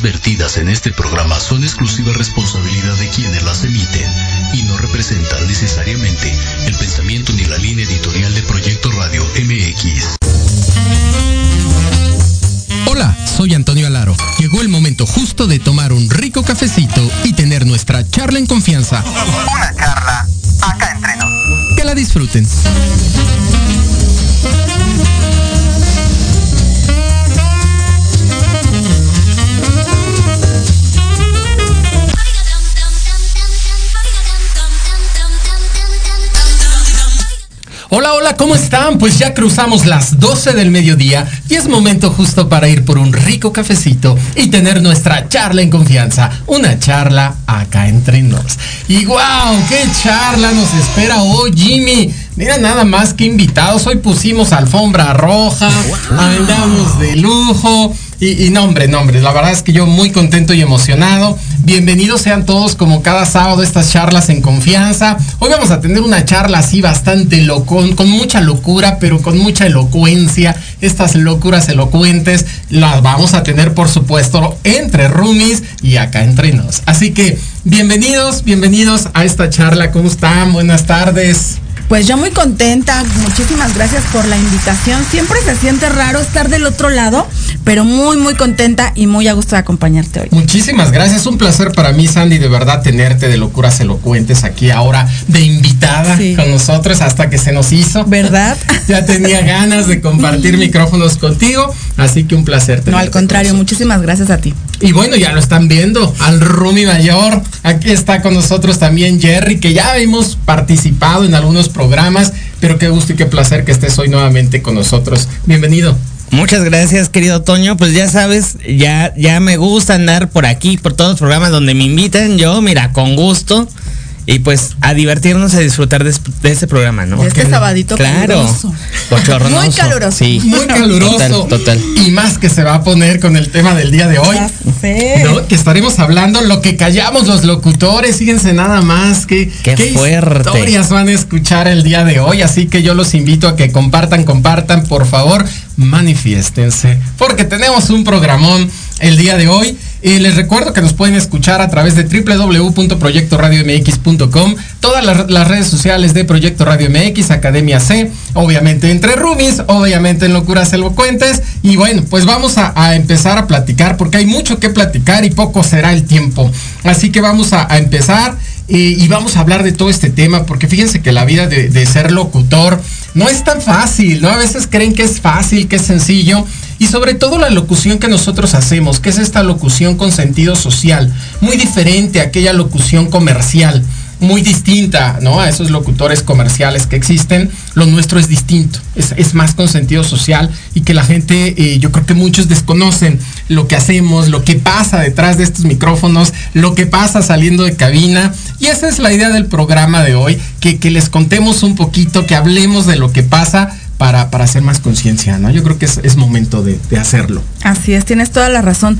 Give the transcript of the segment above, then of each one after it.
opiniones vertidas en este programa son exclusiva responsabilidad de quienes las emiten y no representan necesariamente el pensamiento ni la línea editorial de Proyecto Radio MX. Hola, soy Antonio Alaro. Llegó el momento justo de tomar un rico cafecito y tener nuestra charla en confianza. Una charla acá entre nos. Que la disfruten. Hola, ¿cómo están? Pues ya cruzamos las 12 del mediodía y es momento justo para ir por un rico cafecito y tener nuestra charla en confianza. Una charla acá entre nos. Y wow, qué charla nos espera hoy, Jimmy. Mira nada más que invitados. Hoy pusimos alfombra roja, andamos de lujo. Y, y nombre, nombre, la verdad es que yo muy contento y emocionado. Bienvenidos sean todos como cada sábado estas charlas en confianza. Hoy vamos a tener una charla así bastante locón, con mucha locura, pero con mucha elocuencia. Estas locuras elocuentes las vamos a tener, por supuesto, entre roomies y acá entre nos. Así que bienvenidos, bienvenidos a esta charla. ¿Cómo están? Buenas tardes. Pues yo muy contenta, muchísimas gracias por la invitación. Siempre se siente raro estar del otro lado, pero muy, muy contenta y muy a gusto de acompañarte hoy. Muchísimas gracias, un placer para mí, Sandy, de verdad tenerte de locuras elocuentes aquí ahora de invitada Sí. con nosotros hasta que se nos hizo. ¿Verdad? Ya tenía ganas de compartir micrófonos contigo, así que un placer. No, tenerte al contrario, muchísimas gracias a ti. Y bueno, ya lo están viendo, al Rumi Mayor. Aquí está con nosotros también Jerry, que ya hemos participado en algunos programas, pero qué gusto y qué placer que estés hoy nuevamente con nosotros. Bienvenido. Muchas gracias, querido Toño. Pues ya sabes, ya, ya me gusta andar por aquí, por todos los programas donde me invitan. Yo, mira, con gusto. Y pues a divertirnos, a disfrutar de, de este programa, ¿no? De este sabadito Claro. caluroso. Muy caluroso. Sí. Muy caluroso. Total, total. Y más que se va a poner con el tema del día de hoy. Ya sé. ¿no? Que estaremos hablando lo que callamos los locutores, fíjense nada más que Qué fuerte. historias van a escuchar el día de hoy, así que yo los invito a que compartan, compartan, por favor, manifiéstense, porque tenemos un programón el día de hoy. Y les recuerdo que nos pueden escuchar a través de www.proyectoradiomx.com, todas las, redes sociales de Proyecto Radio MX, Academia C, obviamente entre roomies, obviamente en Locuras Elocuentes. Y bueno, pues vamos a, empezar a platicar, porque hay mucho que platicar y poco será el tiempo. Así que vamos a empezar y vamos a hablar de todo este tema, porque fíjense que la vida de, de ser locutor no es tan fácil, ¿no? A veces creen que es fácil, que es sencillo. Y sobre todo la locución que nosotros hacemos, que es esta locución con sentido social, muy diferente a aquella locución comercial, muy distinta, ¿no? A esos locutores comerciales que existen. Lo nuestro es distinto, es, es más con sentido social y que la gente, eh, yo creo que muchos desconocen lo que hacemos, lo que pasa detrás de estos micrófonos, lo que pasa saliendo de cabina. Y esa es la idea del programa de hoy, que, que les contemos un poquito, que hablemos de lo que pasa para, para hacer más conciencia, ¿no? Yo creo que es, es momento de, de, hacerlo. Así es, tienes toda la razón.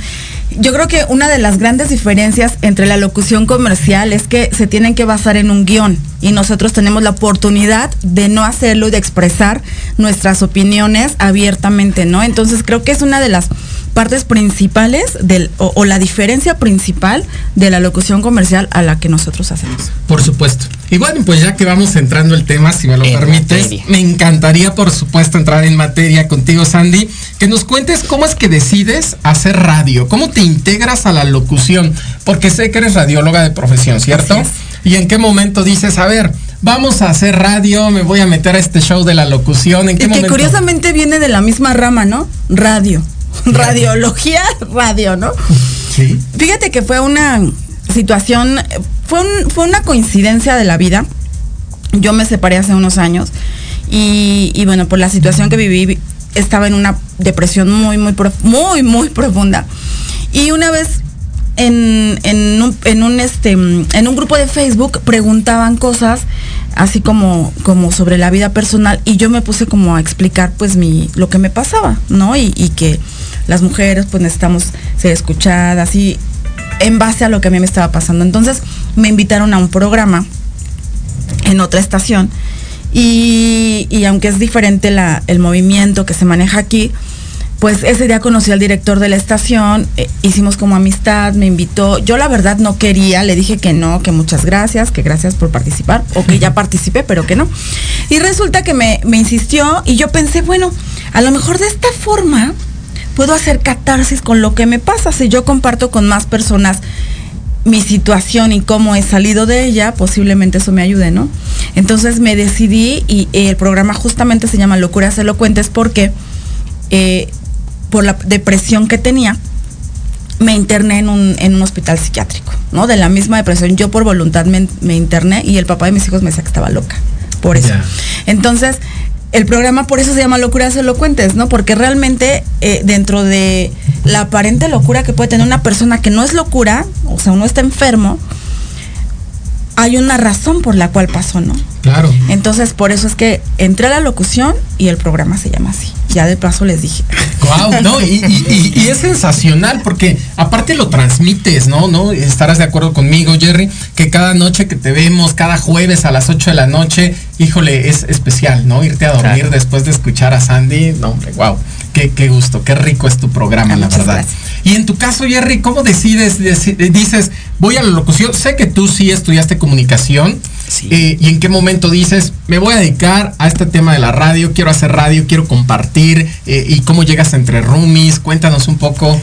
Yo creo que una de las grandes diferencias entre la locución comercial es que se tienen que basar en un guion y nosotros tenemos la oportunidad de no hacerlo y de expresar nuestras opiniones abiertamente, ¿no? Entonces creo que es una de las partes principales del, o, o, la diferencia principal de la locución comercial a la que nosotros hacemos. Por supuesto. Y bueno, pues ya que vamos entrando el tema, si me lo En permites, materia. me encantaría, por supuesto, entrar en materia contigo, Sandy, que nos cuentes cómo es que decides hacer radio, cómo te integras a la locución, porque sé que eres radióloga de profesión, ¿cierto? Y en qué momento dices, a ver, vamos a hacer radio, me voy a meter a este show de la locución, ¿en qué y que momento? curiosamente viene de la misma rama, ¿no? Radio. Radiología, radio, ¿no? Sí. Fíjate que fue una situación, fue, un, fue una coincidencia de la vida. Yo me separé hace unos años y, y bueno, por la situación que viví, estaba en una depresión muy, muy, muy, muy profunda. Y una vez en, en, un, en, un, este, en un grupo de Facebook preguntaban cosas así como, como sobre la vida personal y yo me puse como a explicar pues mi, lo que me pasaba, ¿no? Y, y que las mujeres pues necesitamos ser escuchadas y en base a lo que a mí me estaba pasando. Entonces me invitaron a un programa en otra estación y, y aunque es diferente la, el movimiento que se maneja aquí, pues ese día conocí al director de la estación, eh, hicimos como amistad, me invitó. Yo la verdad no quería, le dije que no, que muchas gracias, que gracias por participar, o que ya participé, pero que no. Y resulta que me, me insistió y yo pensé, bueno, a lo mejor de esta forma puedo hacer catarsis con lo que me pasa. Si yo comparto con más personas mi situación y cómo he salido de ella, posiblemente eso me ayude, ¿no? Entonces me decidí y el programa justamente se llama Locuras Elocuentes porque eh, por la depresión que tenía, me interné en un, en un hospital psiquiátrico, ¿no? De la misma depresión. Yo por voluntad me, me interné y el papá de mis hijos me decía que estaba loca. Por eso. Entonces, el programa por eso se llama Locuras Elocuentes, ¿no? Porque realmente eh, dentro de la aparente locura que puede tener una persona que no es locura, o sea, uno está enfermo, hay una razón por la cual pasó, ¿no? Claro. Entonces, por eso es que entré a la locución y el programa se llama así. Ya de paso les dije. Wow, no, y, y- y- y es sensacional porque aparte lo transmites, ¿no? ¿no? Estarás de acuerdo conmigo, Jerry, que cada noche que te vemos, cada jueves a las 8 de la noche, híjole, es especial, ¿no? Irte a dormir Claro. después de escuchar a Sandy, no, hombre, wow, qué, qué gusto, qué rico es tu programa, Ah, la verdad. gracias. Y en tu caso, Jerry, ¿cómo decides, deci- dices, voy a la locución? Sé que tú sí estudiaste comunicación. Sí. eh, ¿Y en qué momento dices, me voy a dedicar a este tema de la radio, quiero hacer radio, quiero compartir? eh, ¿Y cómo llegas entre roomies? Cuéntanos un poco.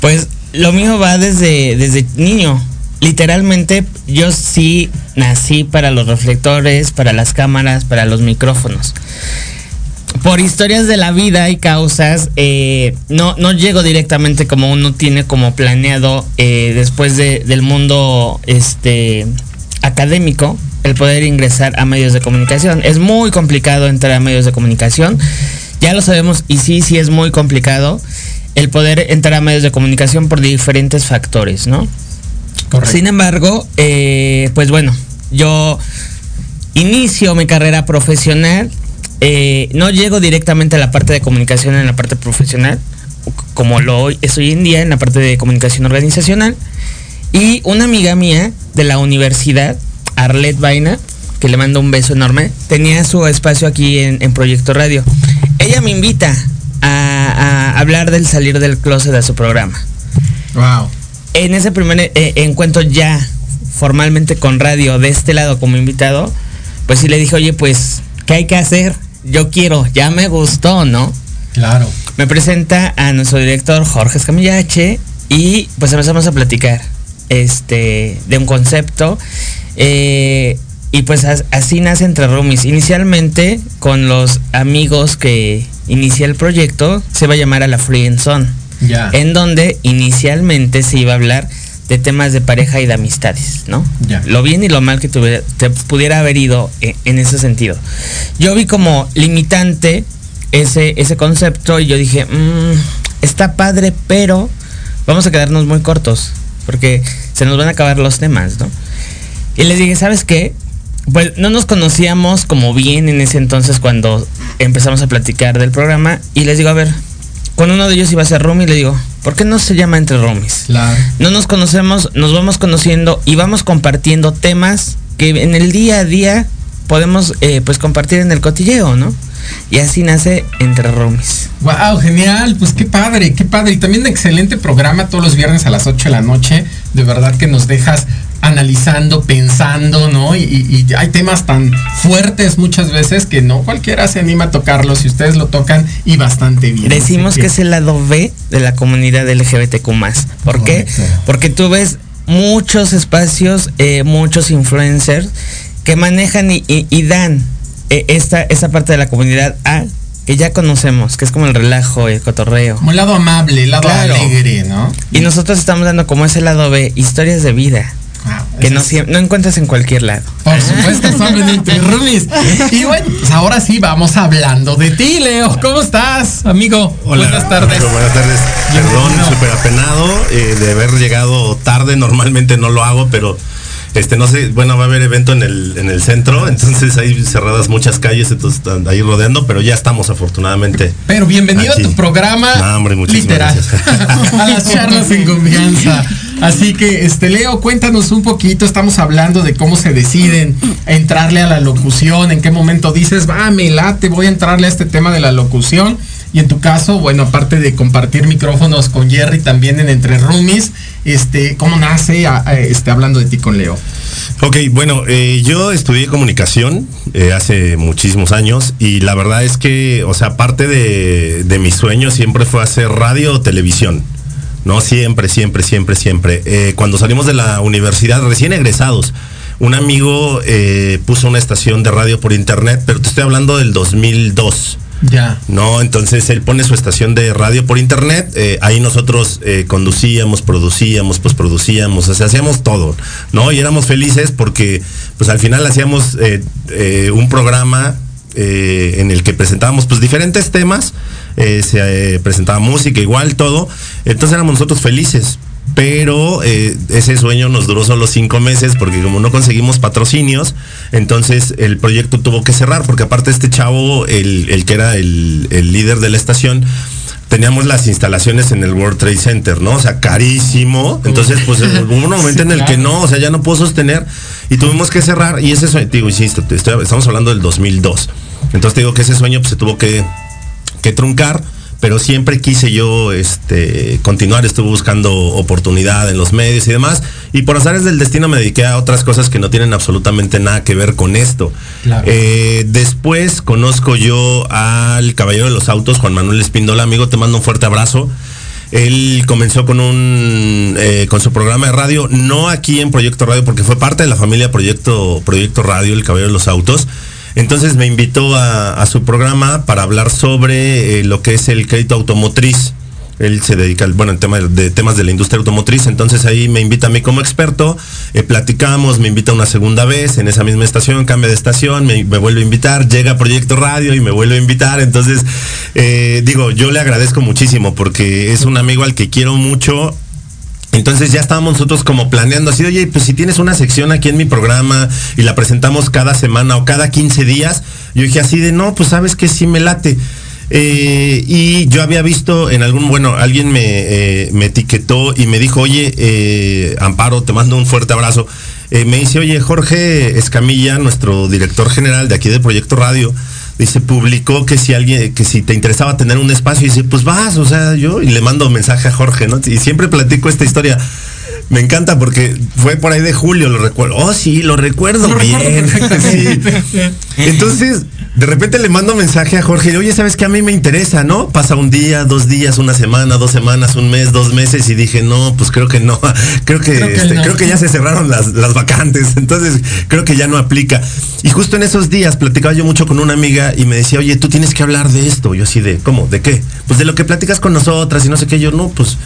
Pues lo mío va desde, desde niño. Literalmente yo sí nací para los reflectores, para las cámaras, para los micrófonos. Por historias de la vida y causas, eh, no, no llego directamente como uno tiene como planeado después de- del mundo este, académico el poder ingresar a medios de comunicación. Es muy complicado entrar a medios de comunicación. Ya lo sabemos y sí, sí es muy complicado el poder entrar a medios de comunicación por diferentes factores, ¿no? Correcto. Sin embargo, eh, pues bueno, yo inicio mi carrera profesional. eh, no llego directamente a la parte de comunicación en la parte profesional, como lo es hoy en día en la parte de comunicación organizacional. Y una amiga mía de la universidad, Arlet Vaina, que le mando un beso enorme, tenía su espacio aquí en, en Proyecto Radio. Ella me invita a, a hablar del salir del closet de su programa Wow. en ese primer eh, encuentro ya formalmente con radio de este lado como invitado, pues sí le dije, oye, pues, ¿qué hay que hacer? Yo quiero, ya me gustó, ¿no? Claro. Me presenta a nuestro director Jorge Escamillache y pues empezamos a platicar este, de un concepto. Eh, y pues as- así nace Entre Roomies. Inicialmente, con los amigos que inicia el proyecto, se va a llamar a la Free and Zone Ya. en donde inicialmente se iba a hablar de temas de pareja y de amistades, ¿no? Ya. Lo bien y lo mal que tuviera- te pudiera haber ido en, en ese sentido. Yo vi como limitante ese, ese concepto y yo dije, "Mm, está padre, pero vamos a quedarnos muy cortos, porque se nos van a acabar los temas, ¿no? Y les dije, ¿sabes qué? Pues no nos conocíamos como bien en ese entonces cuando empezamos a platicar del programa y les digo, a ver, con uno de ellos iba a ser roomie, le digo, ¿por qué no se llama entre roomies? Claro. No nos conocemos, nos vamos conociendo y vamos compartiendo temas que en el día a día podemos eh, pues compartir en el cotilleo, ¿no? Y así nace Entre Roomies. Wow, genial, pues qué padre, qué padre. Y también un excelente programa todos los viernes a las 8 de la noche. De verdad que nos dejas analizando, pensando, ¿no? Y, hay temas tan fuertes muchas veces que no cualquiera se anima a tocarlos y ustedes lo tocan y bastante bien. Decimos que es el lado B de la comunidad LGBTQ+. ¿Por qué? Porque tú ves muchos espacios, eh, muchos influencers que manejan y, y- y dan eh, esta, esta parte de la comunidad A que ya conocemos, que es como el relajo, el cotorreo. Como el lado amable, el lado Claro. alegre, ¿no? Y nosotros estamos dando como ese lado B, historias de vida, que no, no encuentras en cualquier lado. Por supuesto, son en entre roomies. Y bueno, pues ahora sí vamos hablando de ti, Leo. ¿Cómo estás, amigo? Hola, Buenas tardes. amigo, buenas tardes. Perdón, súper apenado eh, de haber llegado tarde. Normalmente no lo hago, pero este no sé, bueno, va a haber evento en el, en el centro, entonces hay cerradas muchas calles, entonces están ahí rodeando, pero ya estamos afortunadamente. Pero bienvenido Aquí. a tu programa. No, hombre, literal. gracias. a las charlas en confianza. Así que, este, Leo, cuéntanos un poquito. Estamos hablando de cómo se deciden a entrarle a la locución, en qué momento dices, va, me late, voy a entrarle a este tema de la locución. Y en tu caso, bueno, aparte de compartir micrófonos con Jerry también en Entre Roomies, este, ¿cómo nace a- este, hablando de ti con Leo? Ok, bueno, eh, yo estudié comunicación eh, hace muchísimos años y la verdad es que, o sea, parte de, de mi sueño siempre fue hacer radio o televisión. No, siempre, siempre, siempre, siempre. Eh, cuando salimos de la universidad, recién egresados, un amigo puso una estación de radio por internet, pero te estoy hablando del 2002. Ya. No, entonces él pone su estación de radio por internet, eh, ahí nosotros eh, conducíamos, producíamos, pues producíamos, o sea, hacíamos todo, ¿no? Y éramos felices porque pues al final hacíamos eh, un programa en el que presentábamos pues diferentes temas, se presentaba música, igual todo, entonces éramos nosotros felices. Pero eh, ese sueño nos duró solo cinco meses porque como no conseguimos patrocinios, entonces el proyecto tuvo que cerrar porque aparte este chavo, el, el que era el, el líder de la estación, teníamos las instalaciones en el World Trade Center, ¿no? O sea, carísimo. Entonces, pues hubo un momento en el que no, o sea, ya no puedo sostener y tuvimos que cerrar. Y ese sueño, digo, insisto, estoy- estamos hablando del 2002. Entonces te digo que ese sueño pues, se tuvo que, que truncar. Pero siempre quise yo este, continuar, estuve buscando oportunidad en los medios y demás. Y por azares del destino me dediqué a otras cosas que no tienen absolutamente nada que ver con esto. Claro. Eh, después conozco yo al caballero de los autos, Juan Manuel Espíndola, amigo, te mando un fuerte abrazo. Él comenzó con un eh, con su programa de radio, no aquí en Proyecto Radio, porque fue parte de la familia Proyecto, Proyecto Radio, el caballero de los autos. Entonces me invitó a, su programa para hablar sobre eh, lo que es el crédito automotriz. Él se dedica, al- bueno, en tema de temas de la industria automotriz, entonces ahí me invita a mí como experto, eh, platicamos, me invita una segunda vez en esa misma estación, cambia de estación, me, me vuelve a invitar, llega a Proyecto Radio y me vuelve a invitar, entonces eh, digo, yo le agradezco muchísimo porque es un amigo al que quiero mucho, entonces ya estábamos nosotros como planeando así, oye, pues si tienes una sección aquí en mi programa y la presentamos cada semana o cada 15 días, yo dije así de, no, pues sabes que sí me late. Eh, y yo había visto en algún, bueno, alguien me, eh, me etiquetó y me dijo, oye, eh, Amparo, te mando un fuerte abrazo. Eh, me dice, oye, Jorge Escamilla, nuestro director general de aquí del Proyecto Radio, dice, publicó que si alguien, que si te interesaba tener un espacio, y dice, pues vas, o sea, yo, y le mando mensaje a Jorge, ¿no? Y siempre platico esta historia. Me encanta porque fue por ahí de julio, lo recuerdo. Oh, sí, lo recuerdo bien. Sí. Entonces, de repente le mando mensaje a Jorge, y le, oye, ¿sabes que A mí me interesa, ¿no? Pasa un día, dos días, una semana, dos semanas, un mes, dos meses, y dije, no, pues creo que no. Creo que, Creo que este, no. creo que ya se cerraron las, las vacantes, entonces creo que ya no aplica. Y justo en esos días platicaba yo mucho con una amiga y me decía, oye, tú tienes que hablar de esto. Yo así de, ¿cómo? ¿De qué? Pues de lo que platicas con nosotras y no sé qué. Yo, no, pues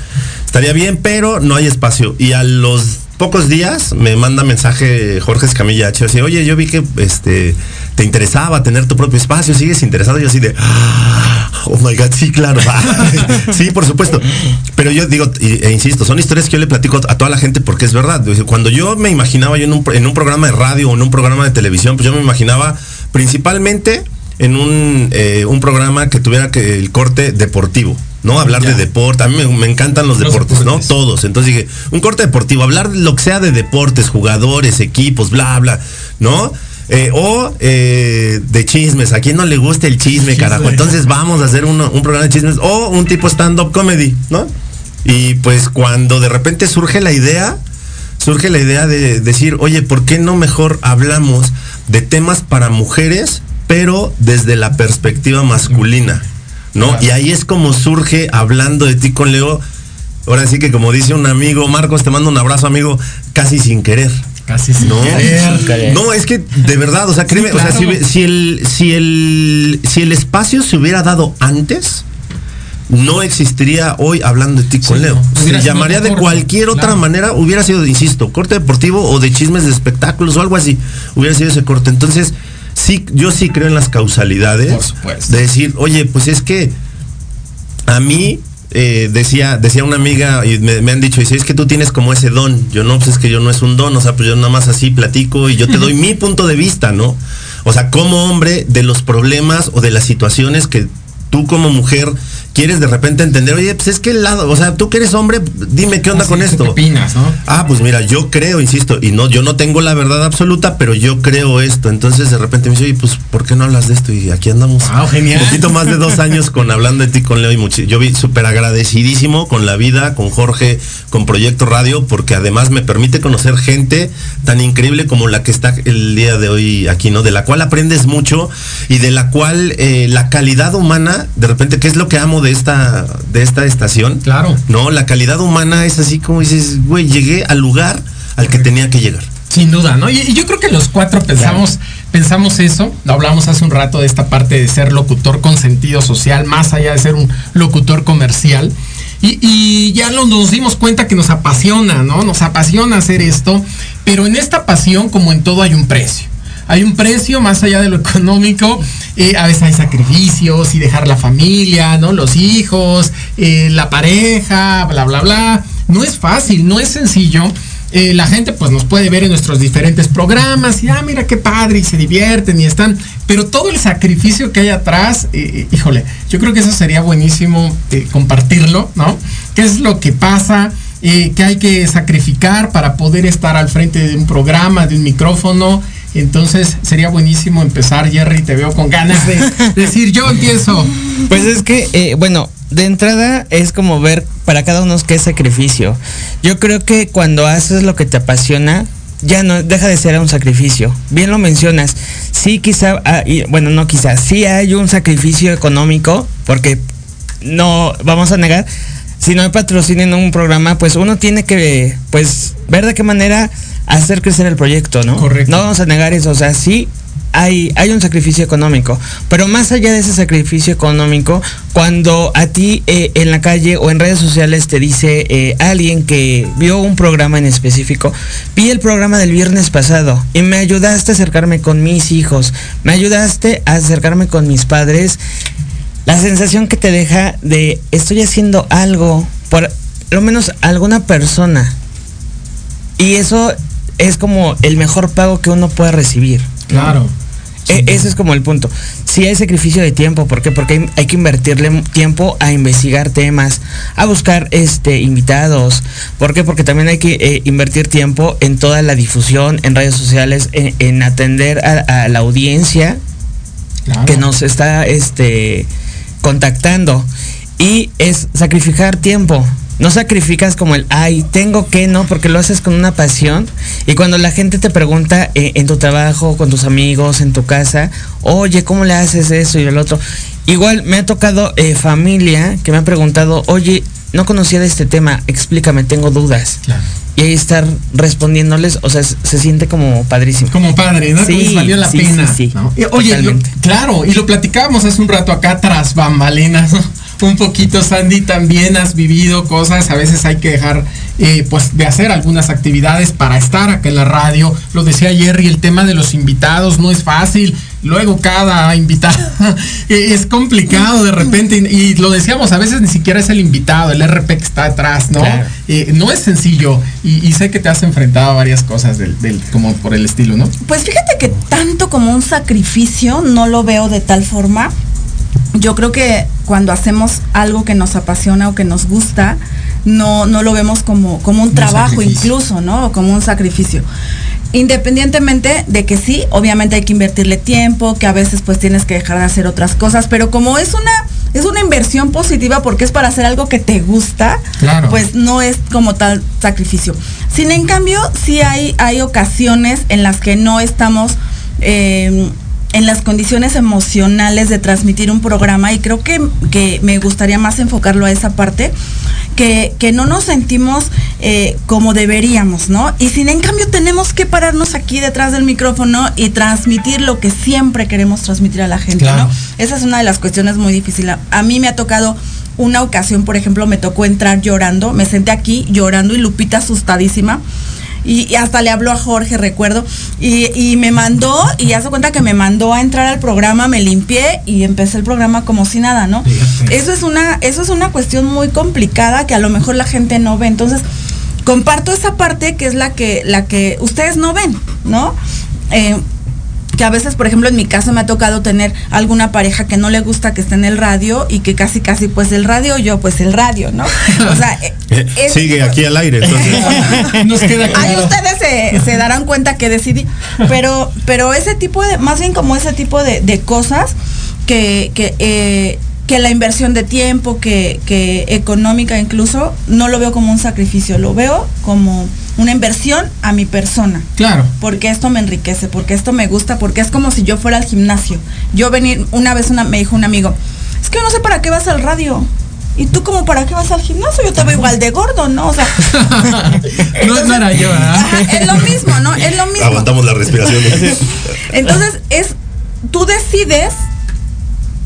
estaría bien, pero no hay espacio. Y a los pocos días me manda mensaje Jorge Escamilla H. Así, oye, yo vi que este te interesaba tener tu propio espacio, sigues interesado. Yo así de, "Ah, oh my god, sí, claro. sí, por supuesto. Pero yo digo, e insisto, son historias que yo le platico a toda la gente porque es verdad. Cuando yo me imaginaba yo en un, en un programa de radio o en un programa de televisión, pues yo me imaginaba principalmente en un, eh, un programa que tuviera que el corte deportivo. ¿no? Hablar Ya. de deporte, a mí me, me encantan los, Los deportes, deportes. ¿no? Todos. Entonces dije, un corte deportivo, hablar de lo que sea de deportes, jugadores, equipos, bla, bla, ¿no? Eh, o eh, de chismes, a quien no le gusta el chisme, Chisme. carajo. Entonces vamos a hacer uno- un programa de chismes o un tipo stand-up comedy, ¿no? Y pues cuando de repente surge la idea, surge la idea de decir, oye, ¿por qué no mejor hablamos de temas para mujeres, pero desde la perspectiva masculina? ¿No? Claro. Y ahí es como surge hablando de ti con Leo. Ahora sí que como dice un amigo, Marcos, te mando un abrazo, amigo, casi sin querer. Casi sin No, querer. no, es que de verdad, o sea, créeme, o sea, si, el, si el, si el espacio se hubiera dado antes, no existiría hoy hablando de ti con Sí, Leo. no. Se llamaría de cualquier otra claro. manera, hubiera sido, insisto, corte deportivo o de chismes de espectáculos o algo así. Hubiera sido ese corte. Entonces, sí, yo sí creo en las causalidades. Por supuesto. De decir, oye, pues es que a mí eh, decía decía una amiga y me, me han dicho dice es que tú tienes como ese don yo no pues es que yo no es un don o sea pues yo nada más así platico y yo te doy mi punto de vista no o sea como hombre de los problemas o de las situaciones que tú como mujer quieres de repente entender, oye, pues es que el lado, o sea, tú que eres hombre, dime qué onda Así con es, ¿tú esto. ¿Qué opinas, no? Ah, pues mira, yo creo, insisto, y no, yo no tengo la verdad absoluta, pero yo creo esto. Entonces de repente me dice, oye, pues, ¿por qué no hablas de esto? Y aquí andamos. Wow, genial. Un poquito más de dos años con hablando de ti con Leo y muchi- Yo vi súper agradecidísimo con la vida, con Jorge, con Proyecto Radio, porque además me permite conocer gente tan increíble como la que está el día de hoy aquí, ¿no? De la cual aprendes mucho y de la cual eh, la calidad humana, de repente, ¿qué es lo que amo de esta, de esta estación? Claro. No, la calidad humana es así como dices, güey, llegué al lugar al que tenía que llegar. Sin duda, ¿no? Y, y yo creo que los cuatro pensamos, pensamos eso. Hablamos hace un rato de esta parte de ser locutor con sentido social, más allá de ser un locutor comercial. Y, y ya lo- nos dimos cuenta que nos apasiona, ¿no? Nos apasiona hacer esto. Pero en esta pasión, como en todo, hay un precio. Hay un precio más allá de lo económico. eh, a veces hay sacrificios y dejar la familia, ¿no? Los hijos, eh, la pareja, bla, bla, bla. No es fácil, no es sencillo. Eh, la gente pues nos puede ver en nuestros diferentes programas y ah mira qué padre y se divierten y están pero todo el sacrificio que hay atrás híjole yo creo que eso sería buenísimo compartirlo no qué es lo que pasa que hay que sacrificar para poder estar al frente de un programa de un micrófono entonces sería buenísimo empezar Jerry te veo con ganas de decir yo empiezo Pues es que, eh, bueno, de entrada es como ver para cada uno qué es sacrificio. Yo creo que cuando haces lo que te apasiona, ya no deja de ser un sacrificio. Bien lo mencionas. Sí, quizá, ah, y- bueno, no quizá, sí hay un sacrificio económico, porque no vamos a negar. Si no hay patrocinio en un programa, pues uno tiene que, pues, ver de qué manera hacer crecer el proyecto, ¿no? Correcto. No vamos a negar eso, o sea, sí hay, hay un sacrificio económico, pero más allá de ese sacrificio económico, cuando a ti eh, en la calle o en redes sociales te dice eh, alguien que vio un programa en específico, vi el programa del viernes pasado y me ayudaste a acercarme con mis hijos, me ayudaste a acercarme con mis padres, la sensación que te deja de estoy haciendo algo por lo menos alguna persona. Y eso es como el mejor pago que uno puede recibir. claro E- ese es como el punto. Sí hay sacrificio de tiempo, ¿por qué? Porque hay, hay que invertirle tiempo a investigar temas, a buscar este invitados. ¿Por qué? Porque también hay que eh, invertir tiempo en toda la difusión, en redes sociales, en, en atender a, a la audiencia claro. que nos está este contactando y es sacrificar tiempo. No sacrificas como el, ay, tengo que, no, porque lo haces con una pasión. Y cuando la gente te pregunta eh, en tu trabajo, con tus amigos, en tu casa, oye, ¿cómo le haces eso y el otro? Igual me ha tocado eh, familia que me ha preguntado, oye, no conocía de este tema, explícame, tengo dudas. Y ahí estar respondiéndoles, o sea, se siente como padrísimo. como padre, ¿no? Sí, Como valió la sí, pena. sí, sí. Oye, lo- claro, y lo platicábamos hace un rato acá tras bambalinas. ¿no? Un poquito, Sandy, también has vivido cosas. A veces hay que dejar, eh, pues, de hacer algunas actividades para estar acá en la radio. Lo decía Jerry, el tema de los invitados no es fácil. Luego cada invitado eh, es complicado de repente. Y, y lo decíamos, a veces ni siquiera es el invitado, el RP que está atrás, ¿no? Claro. Eh, no es sencillo. Y, y sé que te has enfrentado a varias cosas del, del- como por el estilo, ¿no? Pues fíjate que tanto como un sacrificio no lo veo de tal forma. Yo creo que cuando hacemos algo que nos apasiona o que nos gusta, no, no lo vemos como, como un trabajo sacrificio. incluso, ¿no? O como un sacrificio. Independientemente de que sí, obviamente hay que invertirle tiempo, que a veces pues tienes que dejar de hacer otras cosas, pero como es una, es una inversión positiva porque es para hacer algo que te gusta, Claro. pues no es como tal sacrificio. Sin en cambio, sí hay, hay ocasiones en las que no estamos eh, en las condiciones emocionales de transmitir un programa y creo que, que me gustaría más enfocarlo a esa parte, que, que no nos sentimos eh, como deberíamos, ¿no? Y sin en cambio tenemos que pararnos aquí detrás del micrófono y transmitir lo que siempre queremos transmitir a la gente, Claro. ¿no? Esa es una de las cuestiones muy difíciles. A mí me ha tocado una ocasión, por ejemplo, me tocó entrar llorando, me senté aquí llorando y Lupita asustadísima. Y, y hasta le habló a Jorge, recuerdo, y, y me mandó, y hace cuenta que me mandó a entrar al programa, me limpié y empecé el programa como si nada, ¿no? Fíjate. Eso es una, eso es una cuestión muy complicada que a lo mejor la gente no ve. Entonces, comparto esa parte que es la que, la que ustedes no ven, ¿no? Eh, que a veces, por ejemplo, en mi caso me ha tocado tener alguna pareja que no le gusta que esté en el radio y que casi, casi, pues el radio, yo, pues el radio, ¿no? O sea, eh, es- sigue aquí al aire. Entonces, Nos queda Ahí ustedes se, se darán cuenta que decidí. Pero, pero ese tipo de, más bien como ese tipo de, de cosas que, que, eh, que la inversión de tiempo, que, que económica incluso, no lo veo como un sacrificio, lo veo como una inversión a mi persona. Claro. Porque esto me enriquece, porque esto me gusta, porque es como si yo fuera al gimnasio. Yo venir, una vez una, me dijo un amigo, es que yo no sé para qué vas al radio. ¿Y tú como para qué vas al gimnasio? Yo te veo igual de gordo, ¿no? O sea, no, no era yo. Ajá, es lo mismo, ¿no? Es lo mismo. aguantamos la respiración. Entonces, es, tú decides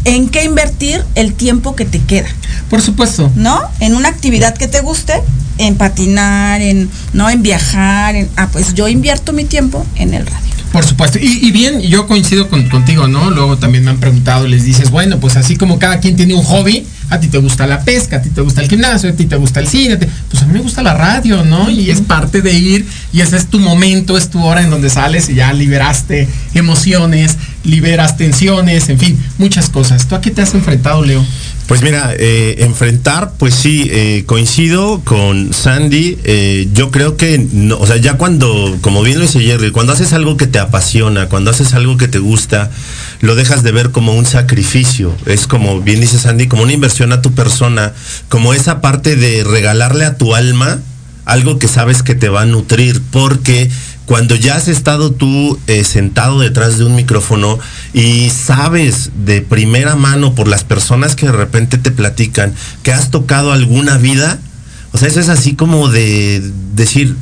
en qué invertir el tiempo que te queda, Por supuesto. ¿no? En una actividad que te guste, en patinar, en, ¿no? En viajar, en, ah, pues yo invierto mi tiempo en el radio. Por supuesto. Y, bien, yo coincido con- contigo, ¿no? Luego también me han preguntado, les dices, bueno, pues así como cada quien tiene un hobby, a ti te gusta la pesca, a ti te gusta el gimnasio, a ti te gusta el cine, pues a mí me gusta la radio, ¿no? Y es parte de ir y ese es tu momento, es tu hora en donde sales y ya liberaste emociones, liberas tensiones, en fin, muchas cosas. ¿Tú a qué te has enfrentado, Leo? Pues mira, eh, enfrentar, pues sí, eh, coincido con Sandy. eh, yo creo que, no, o sea, ya cuando, como bien lo dice Jerry, cuando haces algo que te apasiona, cuando haces algo que te gusta, lo dejas de ver como un sacrificio. Es como, bien dice Sandy, como una inversión a tu persona, como esa parte de regalarle a tu alma algo que sabes que te va a nutrir, porque cuando ya has estado tú eh, sentado detrás de un micrófono y sabes de primera mano por las personas que de repente te platican que has tocado alguna vida, o sea, eso es así como de decir,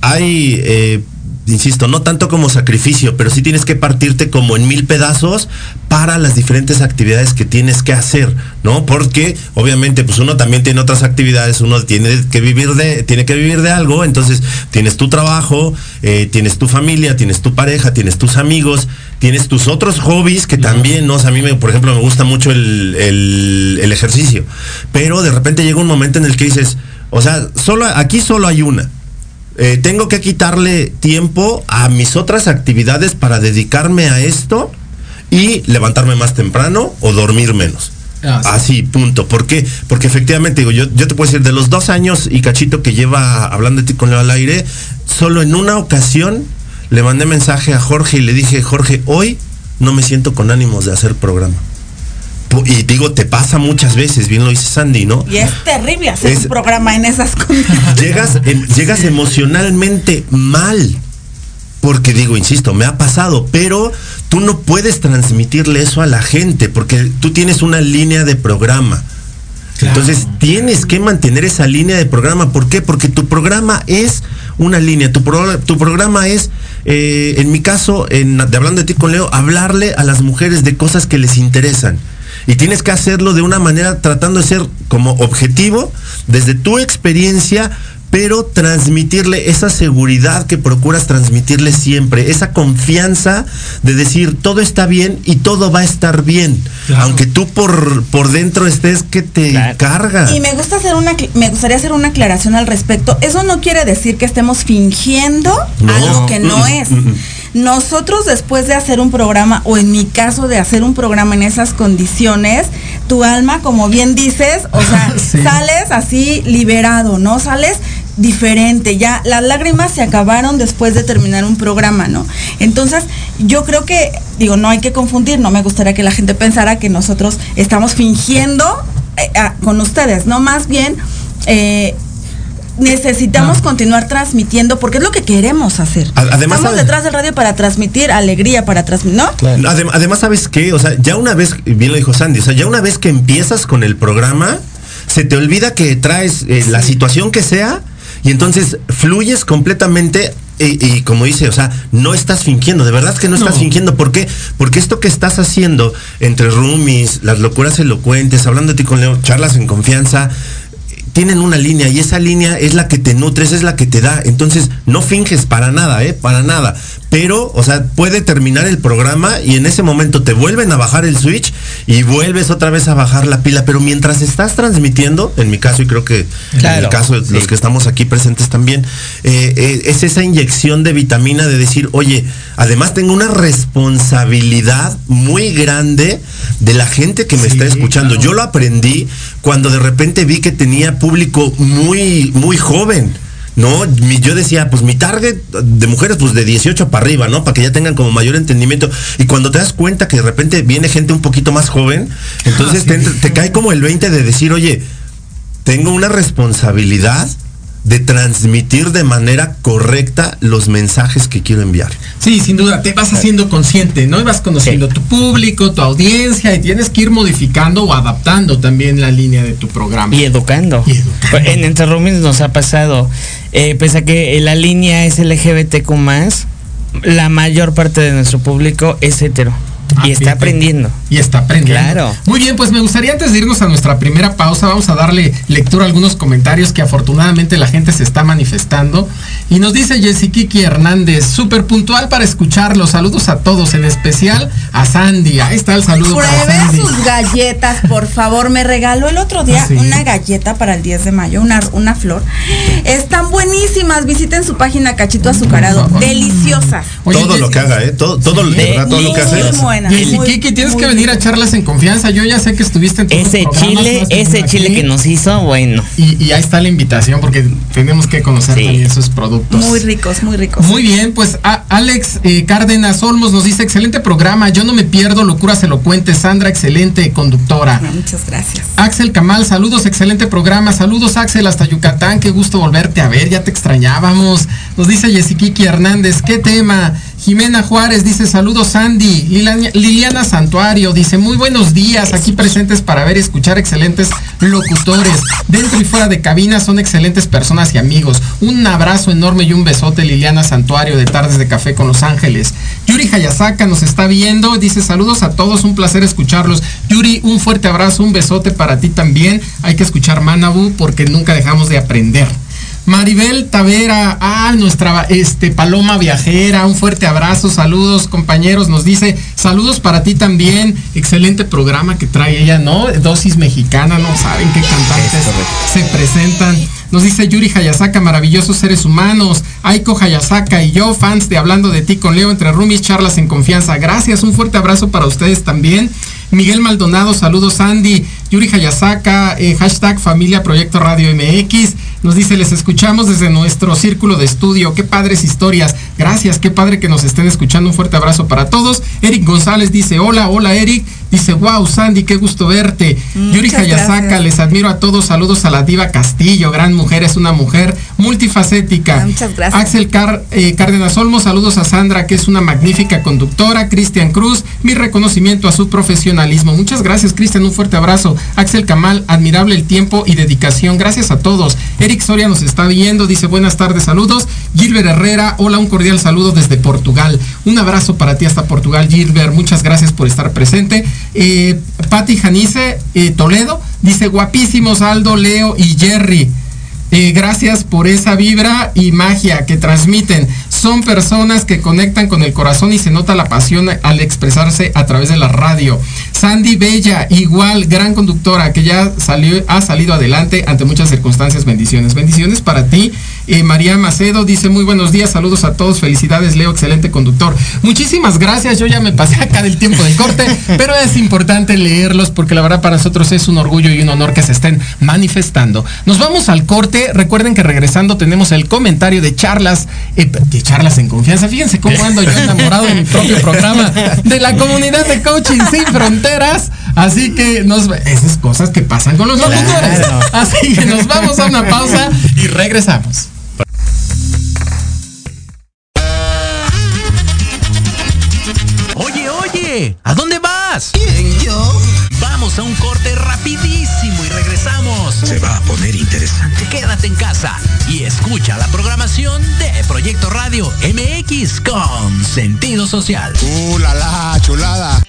hay, eh, insisto, no tanto como sacrificio, pero sí tienes que partirte como en mil pedazos para las diferentes actividades que tienes que hacer, ¿no? Porque obviamente pues uno también tiene otras actividades, uno tiene que vivir de, tiene que vivir de algo, entonces tienes tu trabajo, eh, tienes tu familia, tienes tu pareja, tienes tus amigos, tienes tus otros hobbies que también, ¿no? O sea, a mí, por ejemplo, me gusta mucho el, el- el ejercicio, pero de repente llega un momento en el que dices, o sea, solo, aquí solo hay una. Eh, tengo que quitarle tiempo a mis otras actividades para dedicarme a esto y levantarme más temprano o dormir menos. Ah, sí. Así, punto. ¿Por qué? Porque efectivamente, digo, yo, yo te puedo decir, de los dos años y cachito que lleva hablando de ti con Leo al aire, solo en una ocasión le mandé mensaje a Jorge y le dije, Jorge, hoy no me siento con ánimos de hacer programa. Y digo, te pasa muchas veces, bien lo dice Sandy, ¿no? Y es terrible hacer Es- un programa en esas condiciones. llegas, em- llegas emocionalmente mal. Porque digo, insisto, me ha pasado, pero tú no puedes transmitirle eso a la gente, porque tú tienes una línea de programa. Claro. Entonces tienes que mantener esa línea de programa. ¿Por qué? Porque tu programa es una línea. Tu, pro- tu programa es, eh, en mi caso, en, de hablando de ti con Leo, hablarle a las mujeres de cosas que les interesan. Y tienes que hacerlo de una manera tratando de ser como objetivo, desde tu experiencia, pero transmitirle esa seguridad que procuras transmitirle siempre, esa confianza de decir todo está bien y todo va a estar bien, Claro. aunque tú por, por dentro estés que te Claro. carga. Y me gusta hacer una me gustaría hacer una aclaración al respecto. Eso no quiere decir que estemos fingiendo No. algo que no es. Nosotros después de hacer un programa, o en mi caso de hacer un programa en esas condiciones, tu alma, como bien dices, o sea, Sí. sales así liberado, ¿no? Sales diferente, ya las lágrimas se acabaron después de terminar un programa, ¿no? Entonces, yo creo que, digo, no hay que confundir, no me gustaría que la gente pensara que nosotros estamos fingiendo eh, con ustedes, ¿no? Más bien, eh, necesitamos Ah. continuar transmitiendo porque es lo que queremos hacer. Además, Estamos sabe- detrás del radio para transmitir alegría, para transmitir, ¿no? Adem- además, ¿sabes qué? O sea, ya una vez, bien lo dijo Sandy, o sea, ya una vez que empiezas con el programa, se te olvida que traes eh, la situación que sea y entonces fluyes completamente y, y como dice, o sea, no estás fingiendo, de verdad que no estás No. fingiendo. ¿Por qué? Porque esto que estás haciendo entre roomies, las locuras elocuentes, hablando de ti con Leo, charlas en confianza, tienen una línea y esa línea es la que te nutre, esa es la que te da. Entonces, no finges para nada, ¿eh? Para nada. Pero, o sea, puede terminar el programa y en ese momento te vuelven a bajar el switch y vuelves otra vez a bajar la pila. Pero mientras estás transmitiendo, en mi caso y creo que en el caso de los que estamos aquí presentes también, eh, eh, es esa inyección de vitamina de decir, oye, además tengo una responsabilidad muy grande de la gente que me Sí, está escuchando. claro. Yo lo aprendí cuando de repente vi que tenía público muy, muy joven. No, Mi- yo decía, pues mi target de mujeres, pues de 18 para arriba, ¿no? Para que ya tengan como mayor entendimiento. Y cuando te das cuenta que de repente viene gente un poquito más joven, entonces Ah, sí. te, entra- te cae como el 20 de decir, oye, tengo una responsabilidad de transmitir de manera correcta los mensajes que quiero enviar. Sí, sin duda, te vas haciendo consciente, ¿no? Y vas conociendo tu público, tu audiencia y tienes que ir modificando o adaptando también la línea de tu programa. Y educando. Y educando. En Entre Roomies nos ha pasado, eh, pese a que la línea es LGBTQ+, la mayor parte de nuestro público es hetero. Ah, y está fíjate. aprendiendo. Y está aprendiendo. Claro. Muy bien, pues me gustaría antes de irnos a nuestra primera pausa, vamos a darle lectura a algunos comentarios que afortunadamente la gente se está manifestando. Y nos dice Jessiquiki Hernández, súper puntual para escucharlos. Saludos a todos, en especial a Sandy. Ahí está el saludo para Pruebe Sandy. sus galletas, por favor. Me regaló el otro día Ah, sí. una galleta para el 10 de mayo, una, una flor. Están buenísimas. Visiten su página Cachito Azucarado. Deliciosas. Oye, todo lo que haga, ¿eh? Todo, todo, de Sí. verdad, todo lo que hace. Buena. Muy- Kiki, tienes que venir a charlas en confianza. Yo ya sé que estuviste en todos Ese los chile, ese chile aquí. que nos hizo, bueno. Y, y ahí está la invitación porque tenemos que conocer Sí. también sus productos. Muy ricos, muy ricos. Muy bien, pues a- Alex eh, Cárdenas Olmos nos dice, excelente programa, yo no me pierdo, locuras elocuentes, Sandra, excelente conductora. Ah, Muchas gracias. Axel Camal, saludos, excelente programa, saludos Axel hasta Yucatán, qué gusto volverte a ver, ya te extrañábamos. Nos dice Yesiquiki Hernández, ¿qué tema? Jimena Juárez dice saludos Sandy, Liliana, Santuario dice muy buenos días, aquí presentes para ver y escuchar excelentes locutores. Dentro y fuera de cabina son excelentes personas y amigos. Un abrazo enorme y un besote Liliana Santuario de Tardes de Café con Los Ángeles. Yuri Hayasaka nos está viendo, dice saludos a todos, un placer escucharlos. Yuri, un fuerte abrazo, un besote para ti también. Hay que escuchar Manabu porque nunca dejamos de aprender. Maribel Tavera, ah, nuestra este, paloma viajera, un fuerte abrazo, saludos compañeros, nos dice, saludos para ti también, excelente programa que trae ella, ¿no? Dosis mexicana, no saben qué cantantes se presentan. Nos dice Yuri Hayasaka, maravillosos seres humanos, Aiko Hayasaka y yo, fans de Hablando de ti con Leo entre Rumis, charlas en confianza. Gracias, un fuerte abrazo para ustedes también. Miguel Maldonado, saludos Andy. Yuri Hayasaka, eh, hashtag familia Proyecto Radio MX. Nos dice, les escuchamos desde nuestro círculo de estudio. Qué padres historias. Gracias, qué padre que nos estén escuchando. Un fuerte abrazo para todos. Eric González dice, hola, hola Eric. Dice, wow, Sandy, qué gusto verte. Yuri Muchas Hayasaka, gracias. les admiro a todos. Saludos a la diva Castillo. Gran mujer, es una mujer multifacética. Ah, muchas gracias. Axel Car- eh, Cárdenas Olmo, saludos a Sandra, que es una magnífica conductora. Cristian Cruz, mi reconocimiento a su profesionalismo. Muchas gracias, Cristian, un fuerte abrazo. Axel Kamal, admirable el tiempo y dedicación. Gracias a todos. Eric Soria nos está viendo, dice buenas tardes, saludos. Gilbert Herrera, hola, un cordial saludo desde Portugal. Un abrazo para ti hasta Portugal, Gilbert. Muchas gracias por estar presente. Eh, Patti Janice eh, Toledo dice guapísimos Aldo, Leo y Jerry. Eh, gracias por esa vibra y magia que transmiten. Son personas que conectan con el corazón y se nota la pasión al expresarse a través de la radio. Sandy Bella, igual, gran conductora que ya salió, ha salido adelante ante muchas circunstancias. Bendiciones. Bendiciones para ti. Eh, María Macedo dice muy buenos días, saludos a todos, felicidades Leo, excelente conductor. Muchísimas gracias, yo ya me pasé acá del tiempo de corte, pero es importante leerlos porque la verdad para nosotros es un orgullo y un honor que se estén manifestando. Nos vamos al corte, recuerden que regresando tenemos el comentario de charlas, eh, de charlas en confianza, fíjense cómo ando yo enamorado de mi propio programa, de la comunidad de coaching sin fronteras, así que nos, esas cosas que pasan con los locutores. Claro. Así que nos vamos a una pausa y regresamos. Oye, oye, ¿a dónde vas? ¿Quién, yo? Vamos a un corte rapidísimo y regresamos. Se va a poner interesante. Quédate en casa y escucha la programación de Proyecto Radio MX con sentido social. ¡Uh, la, la, chulada!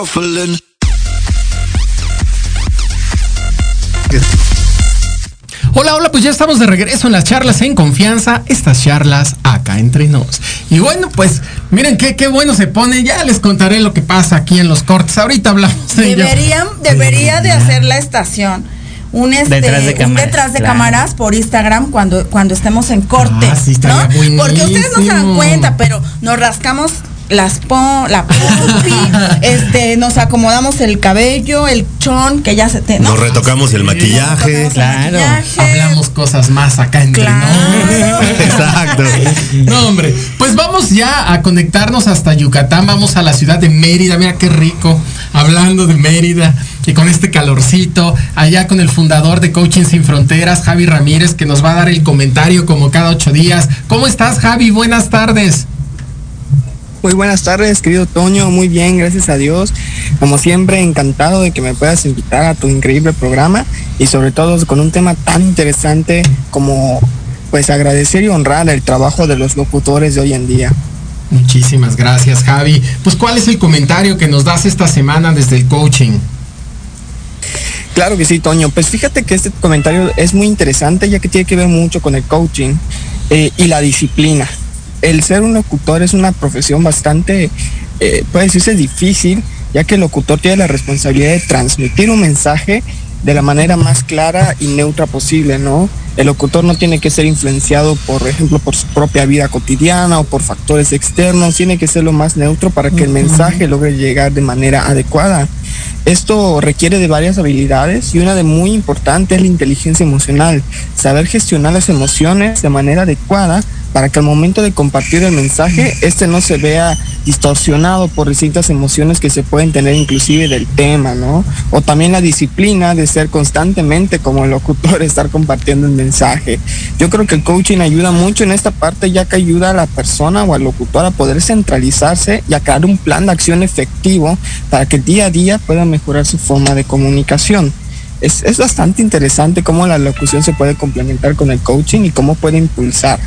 Shuffling. Hola, hola, pues ya estamos de regreso en las charlas en confianza, estas charlas acá entre nos. Y bueno, pues miren qué, qué bueno se pone, ya les contaré lo que pasa aquí en los cortes. Ahorita hablamos de ello. Deberían, debería de hacer la estación. Un, este, Detrás de un cámaras, detrás de claro. cámaras por Instagram cuando, cuando estemos en corte. Ah, sí, ¿no? Porque ustedes no se dan cuenta, pero nos rascamos las po, la pompi, este, nos acomodamos el cabello, el chon, que ya se te. ¿no? Nos retocamos el maquillaje. el Claro. maquillaje. Hablamos cosas más acá entre Claro. Exacto. No, hombre, pues vamos ya a conectarnos hasta Yucatán, vamos a la ciudad de Mérida, mira qué rico, hablando de Mérida y con este calorcito, allá con el fundador de Coaching Sin Fronteras, Javi Ramírez, que nos va a dar el comentario como cada ocho días. ¿Cómo estás, Javi? Buenas tardes. Muy buenas tardes, querido Toño. Muy bien, gracias a Dios. Como siempre, encantado de que me puedas invitar a tu increíble programa y sobre todo con un tema tan interesante como pues agradecer y honrar el trabajo de los locutores de hoy en día. Muchísimas gracias, Javi. Pues, ¿cuál es el comentario que nos das esta semana desde el coaching? Claro que sí, Toño. Pues fíjate que este comentario es muy interesante ya que tiene que ver mucho con el coaching eh, y la disciplina. El ser un locutor es una profesión bastante, eh, puede decirse difícil, ya que el locutor tiene la responsabilidad de transmitir un mensaje de la manera más clara y neutra posible, ¿no? El locutor no tiene que ser influenciado, por ejemplo, por su propia vida cotidiana o por factores externos, tiene que ser lo más neutro para que el mensaje logre llegar de manera adecuada. Esto requiere de varias habilidades y una de muy importante es la inteligencia emocional, saber gestionar las emociones de manera adecuada para que al momento de compartir el mensaje, este no se vea distorsionado por distintas emociones que se pueden tener inclusive del tema, ¿no? O también la disciplina de ser constantemente como locutor, estar compartiendo el mensaje. Yo creo que el coaching ayuda mucho en esta parte ya que ayuda a la persona o al locutor a poder centralizarse y a crear un plan de acción efectivo para que día a día pueda mejorar su forma de comunicación. Es, es bastante interesante cómo la locución se puede complementar con el coaching y cómo puede impulsar.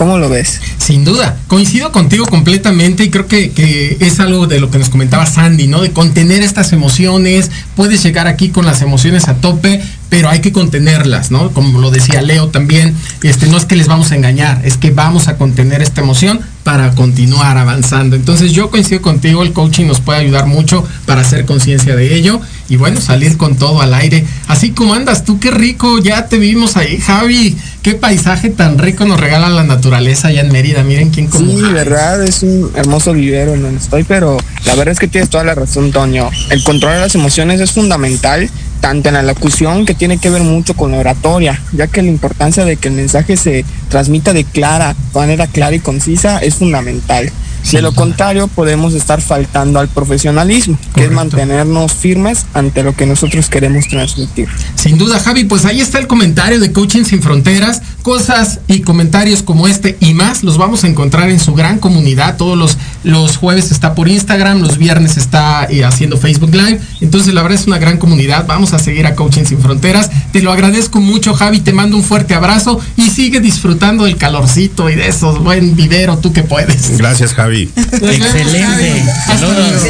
¿Cómo lo ves? Sin duda, coincido contigo completamente y creo que, que es algo de lo que nos comentaba Sandy, ¿no? De contener estas emociones, puedes llegar aquí con las emociones a tope, pero hay que contenerlas, ¿no? Como lo decía Leo también, este, no es que les vamos a engañar, es que vamos a contener esta emoción para continuar avanzando. Entonces yo coincido contigo, el coaching nos puede ayudar mucho para hacer conciencia de ello y bueno, salir con todo al aire. Así como andas tú, qué rico, ya te vimos ahí, Javi. Qué paisaje tan rico nos regala la naturaleza allá en Mérida. Miren quién como. Sí, verdad, es un hermoso vivero en donde estoy, pero la verdad es que tienes toda la razón, Toño. El control de las emociones es fundamental, tanto en la locución, que tiene que ver mucho con la oratoria, ya que la importancia de que el mensaje se transmita de clara, de manera clara y concisa es fundamental. De lo contrario, podemos estar faltando al profesionalismo, que es mantenernos firmes ante lo que nosotros queremos transmitir. Sin duda, Javi, pues ahí está el comentario de Coaching Sin Fronteras. Cosas y comentarios como este y más los vamos a encontrar en su gran comunidad. Todos los, los jueves está por Instagram, los viernes está eh, haciendo Facebook Live. Entonces, la verdad es una gran comunidad. Vamos a seguir a Coaching Sin Fronteras. Te lo agradezco mucho, Javi. Te mando un fuerte abrazo y sigue disfrutando del calorcito y de esos buen vivero, tú que puedes. Gracias, Javi. Excelente. Saludos.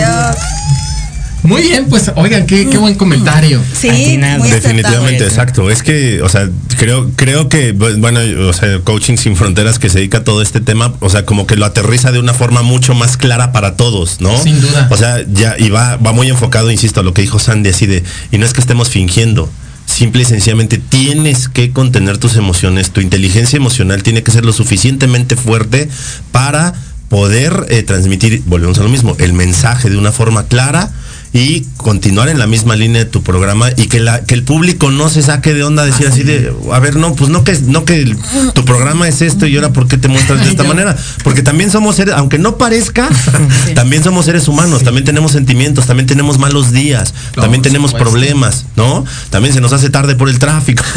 Muy bien, pues oigan, qué, qué buen comentario. Sí, muy. Definitivamente, exacto. Es que, o sea, creo, creo que, bueno, o sea, Coaching Sin Fronteras que se dedica a todo este tema, o sea, como que lo aterriza de una forma mucho más clara para todos, ¿no? Sin duda. O sea, ya, y va, va muy enfocado, insisto, a lo que dijo Sandy, así de, y no es que estemos fingiendo. Simple y sencillamente tienes que contener tus emociones, tu inteligencia emocional tiene que ser lo suficientemente fuerte para poder eh, transmitir, volvemos a lo mismo, el mensaje de una forma clara y continuar en la misma línea de tu programa y que la que el público no se saque de onda decir así de a ver no pues no que no que el- tu programa es esto y ahora por qué te muestras de esta manera porque también somos seres aunque no parezca también somos seres humanos también tenemos sentimientos también tenemos malos días también tenemos problemas no también se nos hace tarde por el tráfico.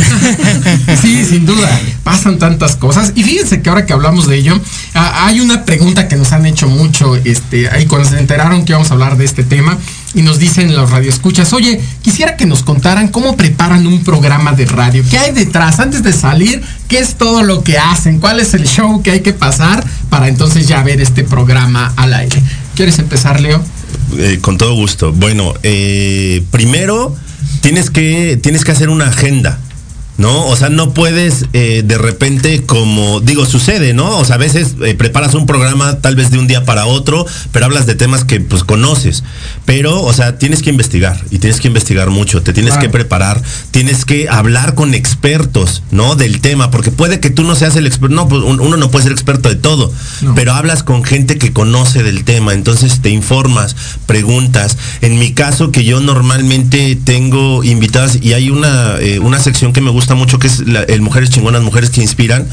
Sí, sin duda, pasan tantas cosas. Y fíjense que ahora que hablamos de ello, ah, hay una pregunta que nos han hecho mucho, este, ahí cuando se enteraron que íbamos a hablar de este tema, y nos dicen los radioescuchas, oye, quisiera que nos contaran cómo preparan un programa de radio, qué hay detrás, antes de salir, qué es todo lo que hacen, cuál es el show que hay que pasar para entonces ya ver este programa al aire. ¿Quieres empezar, Leo? Eh, con todo gusto. Bueno, eh, primero tienes que, tienes que hacer una agenda. ¿No? O sea, no puedes eh, de repente como, digo, sucede, ¿no? O sea, a veces eh, preparas un programa tal vez de un día para otro, pero hablas de temas que pues conoces. Pero, o sea, tienes que investigar y tienes que investigar mucho, te tienes que preparar, tienes que hablar con expertos, ¿no? Del tema, porque puede que tú no seas el experto, no, pues un- uno no puede ser experto de todo, No. pero hablas con gente que conoce del tema, entonces te informas, preguntas. En mi caso, que yo normalmente tengo invitadas y hay una, eh, una sección que me gusta mucho que es el Mujeres Chingonas, Mujeres que Inspiran.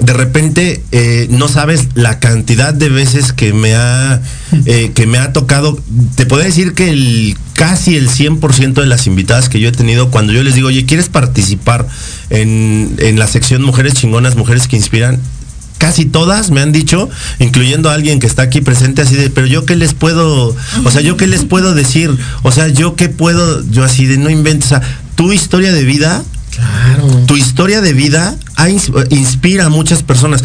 De repente eh, no sabes la cantidad de veces que me ha, eh, que me ha tocado, te puedo decir que el casi el 100% de las invitadas que yo he tenido, cuando yo les digo, oye, ¿quieres participar en, en la sección Mujeres Chingonas, Mujeres que Inspiran? casi todas me han dicho, incluyendo a alguien que está aquí presente así de, pero yo qué les puedo, o sea, yo qué les puedo decir, o sea, yo qué puedo, yo así de no inventes, o sea, tu historia de vida, Claro. tu historia de vida inspira a muchas personas.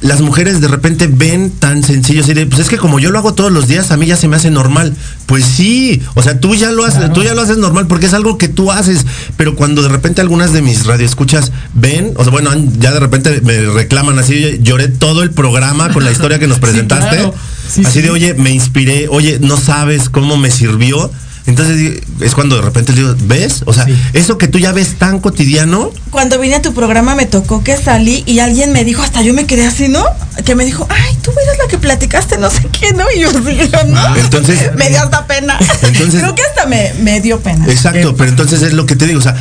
Las mujeres de repente ven tan sencillo, así de, pues es que como yo lo hago todos los días, a mí ya se me hace normal. Pues sí, o sea, tú ya lo haces, Claro. tú ya lo haces normal porque es algo que tú haces. Pero cuando de repente algunas de mis radioescuchas ven, o sea, bueno, ya de repente me reclaman así, "Oye, lloré todo el programa con la historia que nos Sí, presentaste. claro. Sí, así sí. de, oye, me inspiré, oye, no sabes cómo me sirvió. Entonces es cuando de repente le digo, ¿ves? O sea, Sí. eso que tú ya ves tan cotidiano, Cuando vine a tu programa me tocó que salí y alguien me dijo, hasta yo me quedé así, ¿no? Que me dijo, ay, tú eres la que platicaste, no sé qué, ¿no? Y yo sí, ¿no? Ah, Entonces- me dio hasta pena. Entonces- Creo que hasta me, me dio pena. Exacto, pero entonces es lo que te digo, o sea,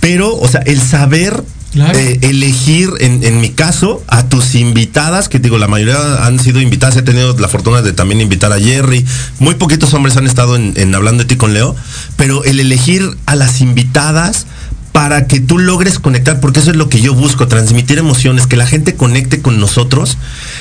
pero, o sea, el saber Claro. eh, elegir, en, en mi caso, a tus invitadas, que digo, la mayoría han sido invitadas, he tenido la fortuna de también invitar a Jerry, muy poquitos hombres han estado en, en hablando de ti con Leo, pero el elegir a las invitadas para que tú logres conectar, porque eso es lo que yo busco, transmitir emociones, que la gente conecte con nosotros,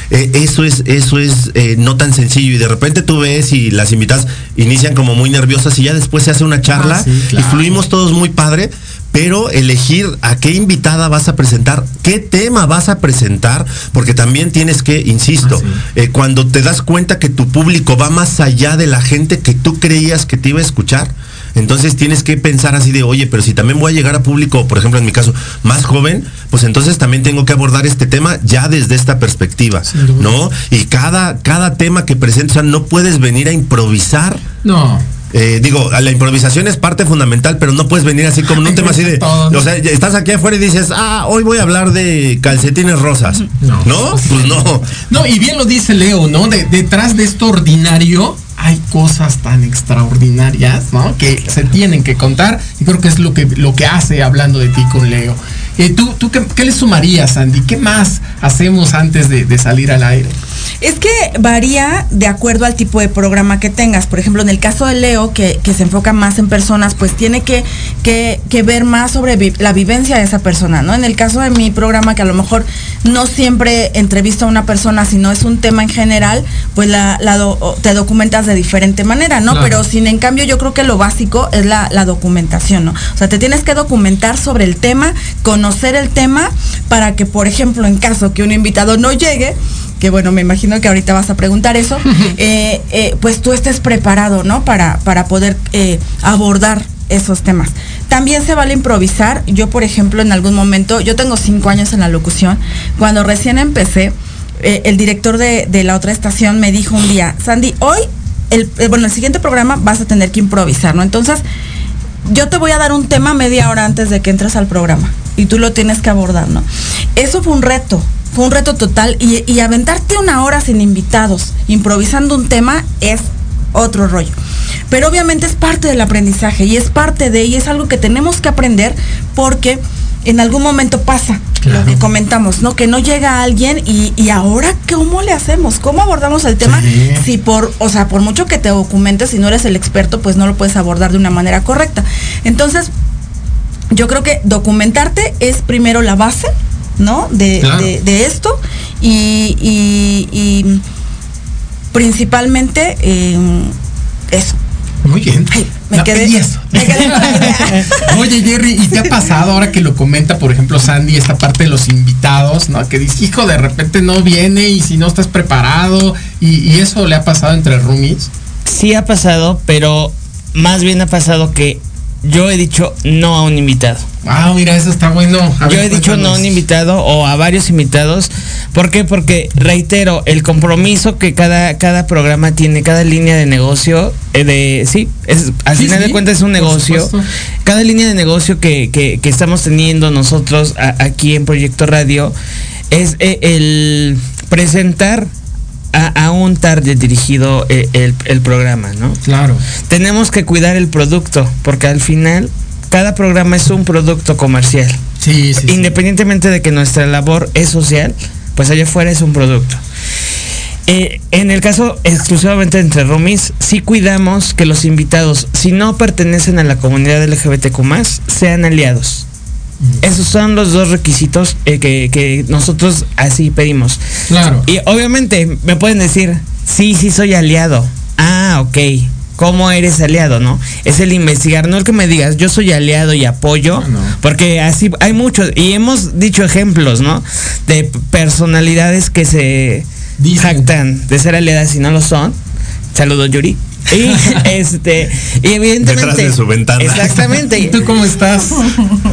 eh, eso es, eso es eh, no tan sencillo. Y de repente tú ves y las invitadas inician como muy nerviosas y ya después se hace una charla Ah, sí, claro. y fluimos todos muy padre, pero elegir a qué invitada vas a presentar, qué tema vas a presentar, porque también tienes que, insisto, Ah, eh, cuando te das cuenta que tu público va más allá de la gente que tú creías que te iba a escuchar, entonces tienes que pensar así de, oye, pero si también voy a llegar a público, por ejemplo, en mi caso, más joven, pues entonces también tengo que abordar este tema ya desde esta perspectiva. ¿no? Y cada, cada tema que presentes, o sea, no puedes venir a improvisar No. Eh, digo, la improvisación es parte fundamental, pero no puedes venir así como en un tema así de. O sea, estás aquí afuera y dices, ah, hoy voy a hablar de calcetines rosas. No. ¿No? Pues no. No, y bien lo dice Leo, ¿no? De- detrás de esto ordinario hay cosas tan extraordinarias, ¿no? Que se tienen que contar y creo que es lo que, lo que hace hablando de ti con Leo. Eh, ¿Tú, tú qué, qué le sumarías, Andy? ¿Qué más hacemos antes de, de salir al aire? Es que varía de acuerdo al tipo de programa que tengas. Por ejemplo, en el caso de Leo, que, que se enfoca más en personas, pues tiene que, que, que ver más sobre vi- la vivencia de esa persona, ¿no? En el caso de mi programa, que a lo mejor no siempre entrevisto a una persona, sino es un tema en general, pues la, la do- o- te documentas de diferente manera, ¿no? Claro. Pero sin en cambio, yo creo que lo básico es la, la documentación, ¿no? O sea, te tienes que documentar sobre el tema, conocer el tema, para que, por ejemplo, en caso que un invitado no llegue, que bueno, me imagino que ahorita vas a preguntar eso, eh, eh, pues tú estés preparado, ¿no? Para, para poder eh, abordar esos temas. También se vale improvisar. Yo, por ejemplo, en algún momento, yo tengo cinco años en la locución, cuando recién empecé, el director de, de la otra estación me dijo un día, Sandy, hoy, el, bueno, el siguiente programa vas a tener que improvisar, ¿no? Entonces, yo te voy a dar un tema media hora antes de que entres al programa y tú lo tienes que abordar, ¿no? Eso fue un reto, fue un reto total y, y aventarte una hora sin invitados, improvisando un tema, es otro rollo. Pero obviamente es parte del aprendizaje y es parte de, y es algo que tenemos que aprender porque en algún momento pasa lo que comentamos, ¿no? Que no llega alguien y, y ahora cómo le hacemos, cómo abordamos el tema Sí. si por, o sea, por mucho que te documentes, si no eres el experto, pues no lo puedes abordar de una manera correcta. Entonces, yo creo que documentarte es primero la base, ¿no? De, Claro. de- de esto y, y- y principalmente eh, eso. Muy bien. me No, quedé- me quedé con la idea. Oye, Jerry, ¿y te ha pasado ahora que lo comenta, por ejemplo, Sandy, esta parte de los invitados, ¿no? Que dice, hijo, de repente no viene y si no estás preparado, y, y eso le ha pasado entre roomies. Sí ha pasado, pero más bien ha pasado que yo he dicho no a un invitado. Ah, mira, eso está bueno. A Yo ver, he dicho no a un invitado o a varios invitados. ¿Por qué? Porque reitero, el compromiso que cada, cada programa tiene, cada línea de negocio, eh, de sí, es, al Sí, final sí, de cuentas es un negocio. Cada línea de negocio que, que- que estamos teniendo nosotros a- aquí en Proyecto Radio es eh, el presentar a, a un target dirigido eh, el, el programa, ¿no? Claro. Tenemos que cuidar el producto, porque al final cada programa es un producto comercial. Sí, sí. Independientemente de que nuestra labor es social, pues allá afuera es un producto. Eh, en el caso exclusivamente entre roomies, sí cuidamos que los invitados, si no pertenecen a la comunidad LGBTQ sean aliados. Esos son los dos requisitos eh, que, que nosotros así pedimos. Claro. Y obviamente me pueden decir, sí, sí soy aliado. Ah, ok. ¿Cómo eres aliado, no? Es el investigar, no el que me digas, yo soy aliado y apoyo, porque así hay muchos, y hemos dicho ejemplos, ¿no? De personalidades que se jactan de ser aliadas y no lo son. Saludos, Yuri. Y este, y evidentemente. Detrás de su ventana. Exactamente. ¿Y tú cómo estás?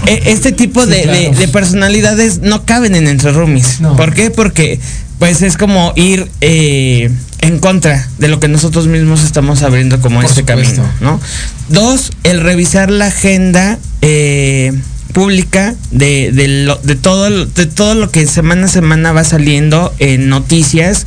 E- Este tipo de, Sí, claro. de- de personalidades no caben en entre roomies. ¿Por qué? Porque pues es como ir eh, en contra de lo que nosotros mismos estamos abriendo como Por este supuesto. camino, ¿no? Dos, el revisar la agenda eh, pública de, de lo- de todo, lo- de todo lo que semana a semana va saliendo en noticias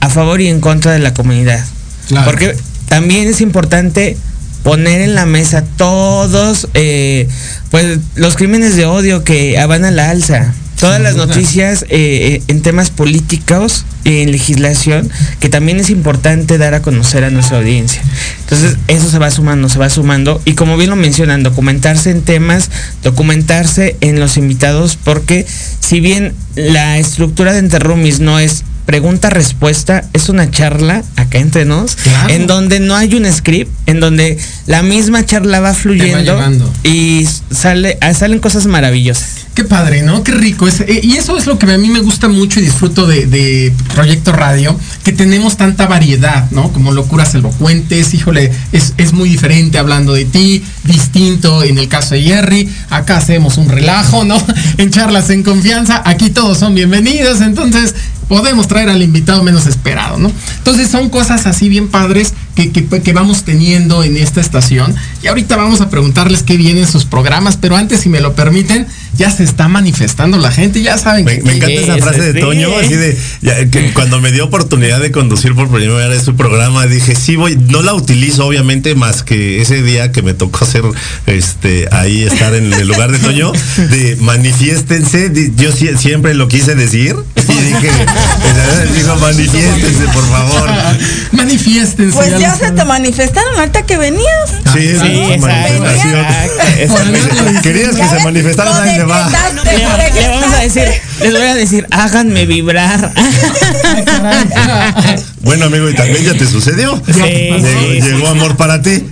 a favor y en contra de la comunidad. Claro. Porque también es importante poner en la mesa todos eh, pues los crímenes de odio que van a la alza. Todas las noticias eh, eh, en temas políticos en legislación que también es importante dar a conocer a nuestra audiencia. Entonces eso se va sumando se va sumando. Y como bien lo mencionan documentarse en temas documentarse en los invitados porque si bien la estructura de Enterrumis no es pregunta-respuesta, es una charla acá entre nos, Claro. en donde no hay un script, en donde la misma charla va fluyendo y sale, ah, salen cosas maravillosas. Qué padre, ¿no? Qué rico. Es, eh, y eso es lo que a mí me gusta mucho y disfruto de, de Proyecto Radio, que tenemos tanta variedad, ¿no? Como locuras elocuentes, híjole, es, es muy diferente hablando de ti. distinto en el caso de Jerry. Acá hacemos un relajo, ¿no? En charlas en confianza, aquí todos son bienvenidos, entonces podemos traer al invitado menos esperado, ¿no? Entonces son cosas así bien padres que, que, vamos teniendo en esta estación. Y ahorita vamos a preguntarles qué vienen sus programas, pero antes, si me lo permiten, ya se está manifestando la gente, ya saben. Me, me encanta esa frase de Toño, así de, ya, que cuando me dio oportunidad de conducir por primera vez su programa, dije, sí voy, no la utilizo obviamente más que ese día que me tocó hacer, este, ahí estar en el lugar de Toño, de manifiéstense, yo siempre lo quise decir, y dije, dijo, manifiéstense, por favor. manifiéstense. Pues ya se te manifestaron ahorita que venías. Sí, sí manifestación. Querías que se manifestaran, le va. Le, le vamos a decir, les voy a decir, háganme vibrar. bueno, amigo, y también ya te sucedió. Sí, llegó, sí, llegó amor para ti.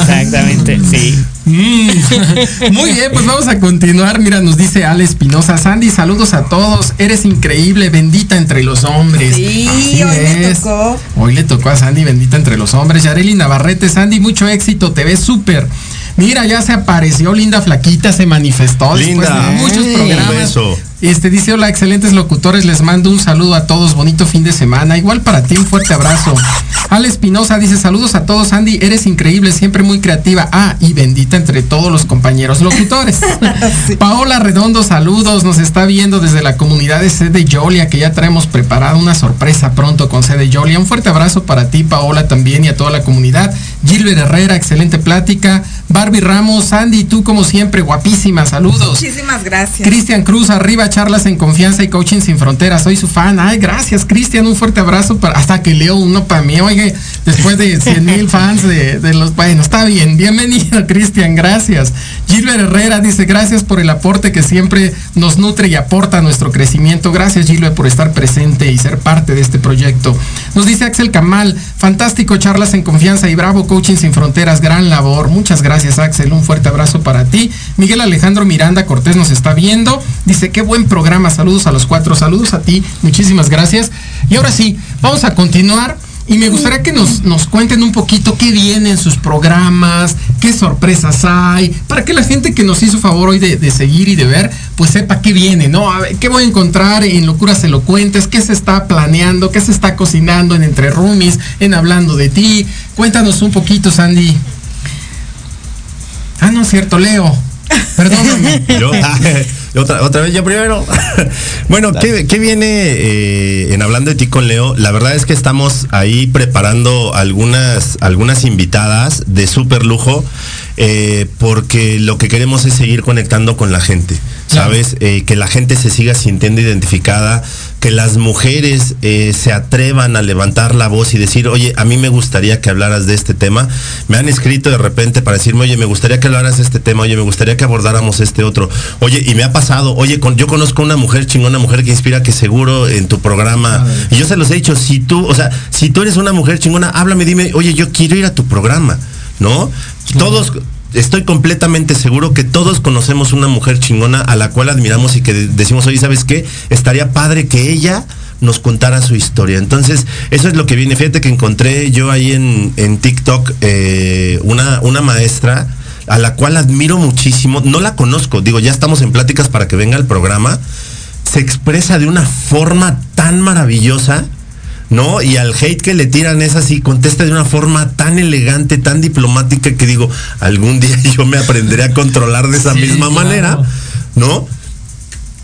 Exactamente, sí. Mm. Muy bien, pues vamos a continuar. Mira, nos dice Ale Espinosa. Sandy, saludos a todos. Eres increíble, bendita entre los hombres. Sí, Así hoy es. tocó. Hoy le tocó a Sandy, bendita entre los hombres. Yareli Navarrete, Sandy, mucho éxito, te ves súper. Mira, ya se apareció Linda Flaquita, se manifestó después Linda, de muchos un programas. beso. Este dice, hola, excelentes locutores, les mando un saludo a todos, bonito fin de semana. Igual para ti, un fuerte abrazo. Ale Espinosa dice, saludos a todos, Andy, eres increíble, siempre muy creativa. Ah, y bendita entre todos los compañeros locutores. Paola Redondo, saludos, nos está viendo desde la comunidad de sede Yolia, que ya traemos preparada una sorpresa pronto con sede Yolia. Un fuerte abrazo para ti, Paola, también y a toda la comunidad. Gilbert Herrera, excelente plática. Barbie Ramos, Andy, tú como siempre, guapísima, saludos. Muchísimas gracias. Cristian Cruz, arriba, charlas en confianza y coaching sin fronteras. Soy su fan. Ay, gracias, Cristian. Un fuerte abrazo para, hasta que leo uno para mí. Oye, después de 100 mil fans de, de, los. Bueno, está bien. Bienvenido, Cristian. Gracias. Gilbert Herrera dice: Gracias por el aporte que siempre nos nutre y aporta a nuestro crecimiento. Gracias, Gilbert, por estar presente y ser parte de este proyecto. Nos dice Axel Kamal: Fantástico, charlas en confianza y bravo, coaching sin fronteras. Gran labor. Muchas gracias, Axel. Un fuerte abrazo para ti. Miguel Alejandro Miranda Cortés nos está viendo. Dice: Qué buen programa. Saludos a los cuatro. Saludos a ti. Muchísimas gracias. Y ahora sí, vamos a continuar. Y me gustaría que nos, nos cuenten un poquito qué viene en sus programas, qué sorpresas hay, para que la gente que nos hizo favor hoy de, de seguir y de ver, pues sepa qué viene, ¿no? A ver, qué voy a encontrar en Locuras Elocuentes, qué se está planeando, qué se está cocinando en Entre Rumis, en Hablando de Ti. Cuéntanos un poquito, Sandy. Ah, no es cierto, Leo. Perdóname. Yo, otra, otra vez yo primero. bueno, ¿qué, qué viene eh, en hablando de ti con Leo? La verdad es que estamos ahí preparando algunas, algunas invitadas de súper lujo. Eh, porque lo que queremos es seguir conectando con la gente, ¿sabes? Eh, que la gente se siga sintiendo identificada, que las mujeres eh, se atrevan a levantar la voz y decir, oye, a mí me gustaría que hablaras de este tema. Me han escrito de repente para decirme, oye, me gustaría que hablaras de este tema, oye, me gustaría que abordáramos este otro. Oye, y me ha pasado, oye, con, yo conozco una mujer chingona, mujer que inspira, que seguro en tu programa, y yo se los he dicho, si tú, o sea, si tú eres una mujer chingona, háblame, dime, oye, yo quiero ir a tu programa. ¿No? Todos, estoy completamente seguro que todos conocemos una mujer chingona a la cual admiramos y que decimos, oye, ¿sabes qué? Estaría padre que ella nos contara su historia. Entonces, eso es lo que viene. Fíjate que encontré yo ahí en, en TikTok eh, una, una maestra a la cual admiro muchísimo. No la conozco, digo, ya estamos en pláticas para que venga al programa. Se expresa de una forma tan maravillosa ¿no? Y al hate que le tiran es así, contesta de una forma tan elegante, tan diplomática que digo, algún día yo me aprenderé a controlar de esa sí, misma claro. manera, ¿no?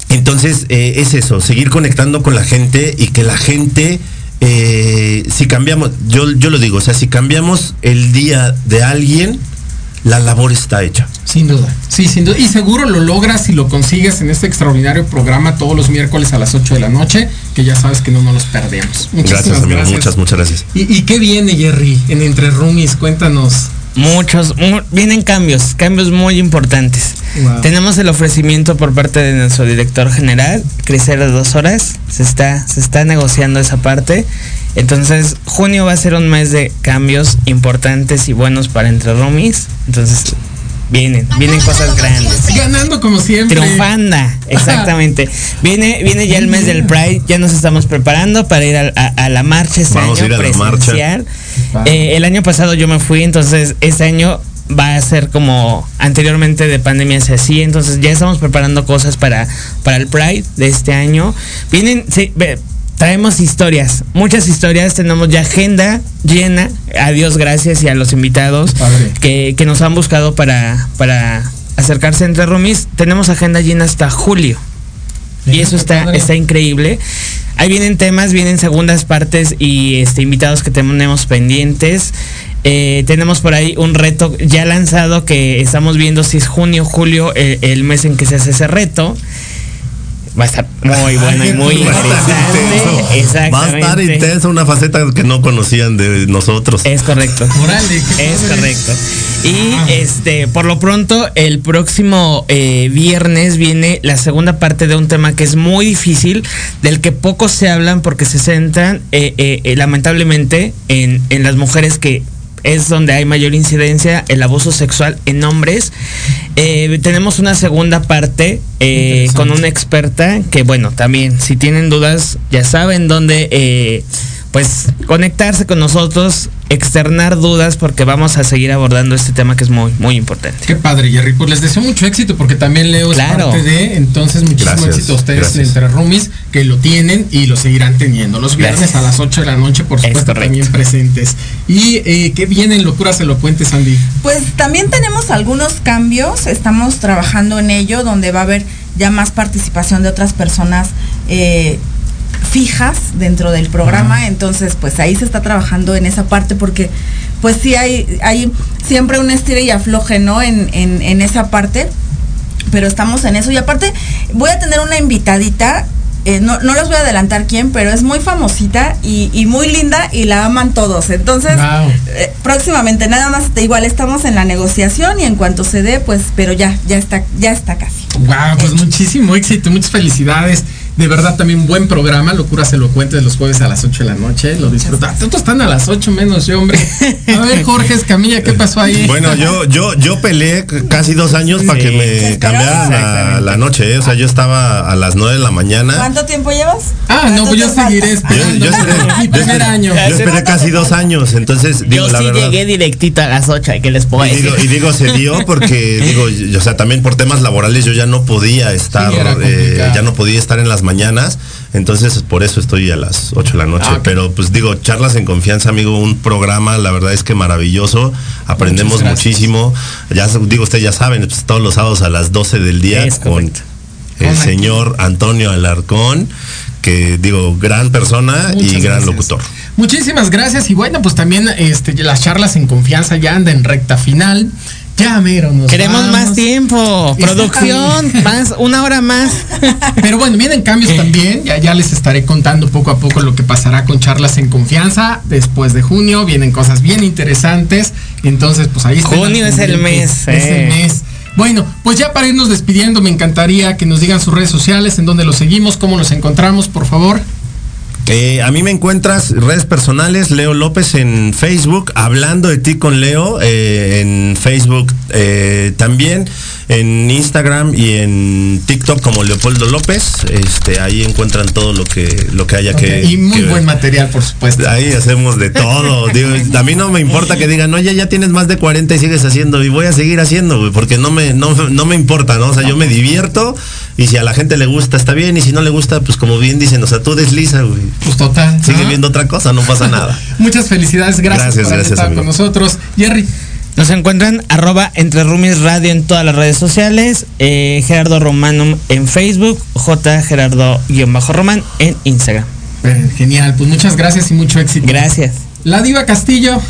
Entonces, eh, es eso, seguir conectando con la gente y que la gente, eh, si cambiamos, yo, yo lo digo, o sea, si cambiamos el día de alguien, la labor está hecha. Sin duda, sí, sin duda. Y seguro lo logras si lo consigues en este extraordinario programa todos los miércoles a las 8 de la noche, que ya sabes que no nos los perdemos. Muchísimas gracias, amigo. Gracias. Muchas, muchas gracias. ¿Y, ¿Y, qué viene, Jerry, en Entre Roomies? Cuéntanos. Muchos, mu vienen cambios, cambios muy importantes. Wow. Tenemos el ofrecimiento por parte de nuestro director general, crecer a dos horas. Se está, se está negociando esa parte. Entonces, junio va a ser un mes de cambios importantes y buenos para Entre Romis. Entonces, vienen, vienen cosas grandes. Ganando como siempre. Triunfanda, exactamente. viene, viene ya el mes del Pride, ya nos estamos preparando para ir a, a, a la marcha este Vamos año a ir a presencial. la marcha. Eh, el año pasado yo me fui, entonces este año va a ser como anteriormente de pandemia se hacía, entonces ya estamos preparando cosas para, para el Pride de este año. Vienen, sí, ve- traemos historias, muchas historias, tenemos ya agenda llena, a Dios gracias y a los invitados que, que nos han buscado para, para acercarse entre roomies, tenemos agenda llena hasta julio. Y eso está, está increíble. Ahí vienen temas, vienen segundas partes y este invitados que tenemos pendientes. Eh, tenemos por ahí un reto ya lanzado que estamos viendo si es junio, julio, eh, el mes en que se hace ese reto. Va a estar muy bueno y muy Va a estar interesante. intenso. Va a estar Exactamente. intenso, una faceta que no conocían de nosotros. Es correcto. Qué Es correcto. Y Ah. este, por lo pronto, el próximo eh, viernes viene la segunda parte de un tema que es muy difícil, del que pocos se hablan porque se centran eh, eh, eh, lamentablemente en, en las mujeres que es donde hay mayor incidencia el abuso sexual en hombres. Eh, tenemos una segunda parte eh, con una experta que, bueno, también si tienen dudas ya saben dónde, eh, pues, conectarse con nosotros, externar dudas porque vamos a seguir abordando este tema que es muy, muy importante. Qué padre, Jerry. Pues les deseo mucho éxito porque también Leo es Claro. parte de. Entonces, muchísimo Gracias, éxito a ustedes gracias. entre roomies que lo tienen y lo seguirán teniendo. Los viernes Gracias. a las 8 de la noche, por Es supuesto, también presentes. Y eh, qué vienen locuras elocuentes, Andy. Pues también tenemos algunos cambios, estamos trabajando en ello, donde va a haber ya más participación de otras personas eh, fijas dentro del programa, entonces pues ahí se está trabajando en esa parte porque pues sí hay, hay siempre un estira y afloje, ¿no? En, en, en esa parte, pero estamos en eso y aparte voy a tener una invitadita. eh, no, no les voy a adelantar quién, pero es muy famosita y, y muy linda y la aman todos. Entonces, Wow. eh, próximamente, nada más, igual estamos en la negociación y en cuanto se dé, pues, pero ya, ya está, ya está casi. Wow, pues muchísimo éxito, muchas felicidades. De verdad, también buen programa, Locuras Elocuentes, los jueves a las 8 de la noche. Lo disfrutan. Todos están a las 8 menos yo, hombre. A ver, Jorge Escamilla, ¿qué pasó ahí? Bueno, yo, yo, yo peleé casi dos años para que me cambiaran la, Exactamente. la noche, ¿eh? o sea, yo estaba a las 9 de la mañana. ¿Cuánto tiempo llevas? Ah, no, ¿Cuánto pues yo seguiré Yo, esperando. yo esperé, Mi yo primer año. yo esperé casi dos años, entonces digo Yo la sí verdad. llegué directito a las 8, que les puedo Y decir. digo, y digo, se dio porque, digo, o sea, también por temas laborales yo ya no podía estar, Sí, eh, ya no podía estar en las mañanas, entonces por eso estoy a las 8 de la noche. Ah. Pero pues digo, charlas en confianza, amigo, un programa, la verdad es que maravilloso, aprendemos muchísimo. Ya digo, ustedes ya saben, pues, todos los sábados a las 12 del día Es con correcto. el señor Antonio Alarcón, que digo, gran persona y gran gracias. locutor. Muchísimas gracias y bueno, pues también este, las charlas en confianza ya andan en recta final. Ya, mero, nos Queremos vamos. más tiempo, producción, más, una hora más. Pero bueno, vienen cambios también. Ya, ya les estaré contando poco a poco lo que pasará con charlas en confianza. Después de junio vienen cosas bien interesantes. Entonces, pues ahí está. Junio es el mes, Es eh. el mes. Bueno, pues ya para irnos despidiendo, me encantaría que nos digan sus redes sociales, en dónde los seguimos, cómo los encontramos, por favor. Eh, a mí me encuentras redes personales, Leo López en Facebook, hablando de ti con Leo, eh, en Facebook eh, también, en Instagram y en TikTok como Leopoldo López. Este, ahí encuentran todo lo que, lo que haya que. y muy que- buen material, por supuesto. Ahí hacemos de todo. Digo, a mí no me importa que digan, oye, ya tienes más de 40 y sigues haciendo, y voy a seguir haciendo, porque no me, no, no me importa, ¿no? O sea, yo me divierto, y si a la gente le gusta, está bien, y si no le gusta, pues como bien dicen, o sea, tú desliza, güey. Pues total. Sigue ¿no? viendo otra cosa, no pasa nada. Muchas felicidades, gracias, Gracias, por gracias, amigo. con nosotros. Jerry. Nos encuentran arroba entre roomies radio en todas las redes sociales, eh, Gerardo Romanum en Facebook, J Gerardo-Román en Instagram. Eh, Genial, pues muchas gracias y mucho éxito. Gracias. La Diva Castillo.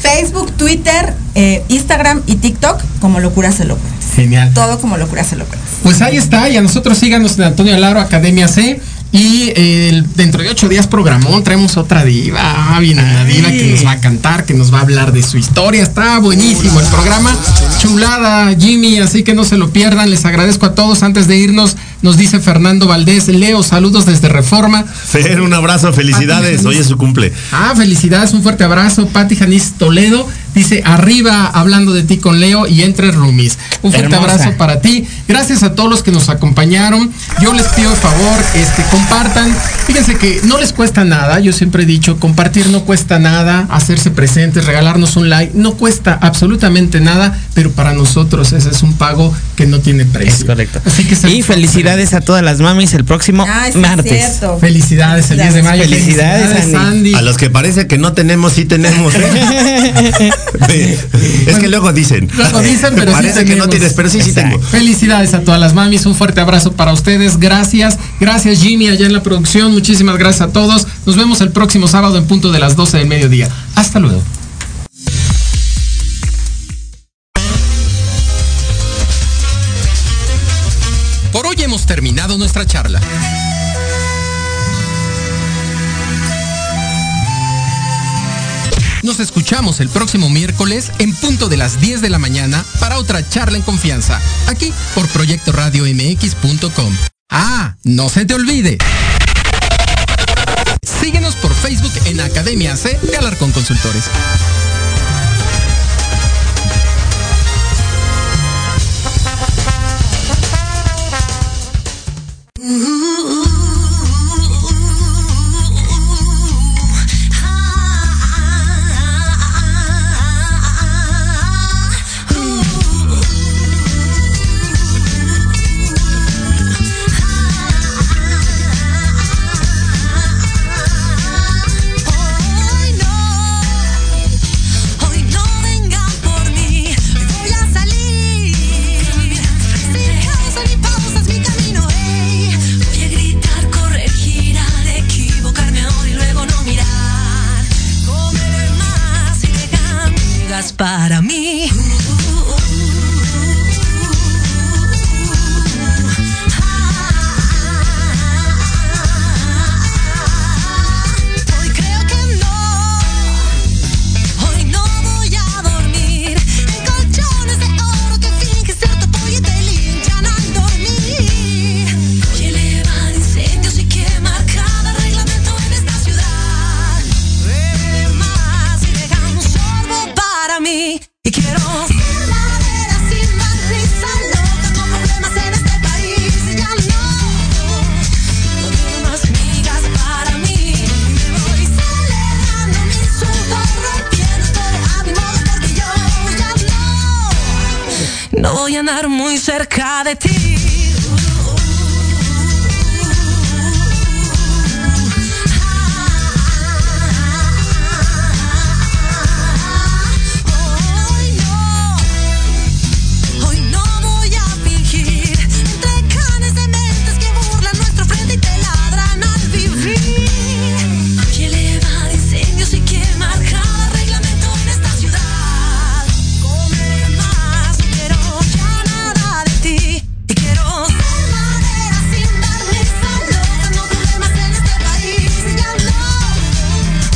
Facebook, Twitter, eh, Instagram y TikTok como Locuras Elocuentes. Genial. Todo como Locuras Elocuentes. Pues ahí está, y a nosotros síganos en Antonio Alaro Academia C. Y eh, dentro de ocho días programón traemos otra diva. Viene una diva que nos va a cantar, que nos va a hablar de su historia. Está buenísimo el programa. Chulada, Jimmy, así que no se lo pierdan. Les agradezco a todos. Antes de irnos, nos dice Fernando Valdés. Leo, saludos desde Reforma. Fer, un abrazo, felicidades. Hoy es su cumple. Ah, felicidades, un fuerte abrazo. Pati Janis Toledo. Dice, arriba hablando de ti con Leo y entre roomies. Un fuerte Hermosa. abrazo para ti. Gracias a todos los que nos acompañaron. Yo les pido de favor, este, compartan. Fíjense que no les cuesta nada. Yo siempre he dicho, compartir no cuesta nada. Hacerse presentes, regalarnos un like, no cuesta absolutamente nada. Pero para nosotros ese es un pago que no tiene precio. Es correcto. Así que Y felicidades a todas las mamis el próximo Ay, sí, martes. Felicidades el 10 de mayo. Felicidades, Andy. A los que parece que no tenemos, sí tenemos. ¿eh? es que luego dicen. Luego dicen, pero sí Parece que no tienes, pero sí, sí tengo. Felicidades a todas las mamis, un fuerte abrazo para ustedes, gracias, gracias Jimmy allá en la producción, muchísimas gracias a todos, nos vemos el próximo sábado en punto de las 12 del mediodía, hasta luego. Por hoy hemos terminado nuestra charla. Nos escuchamos el próximo miércoles en punto de las 10 de la mañana para otra charla en confianza, aquí por Proyecto Radio MX.com. Ah, no se te olvide. Síguenos por Facebook en Academia C de Alarcón Consultores.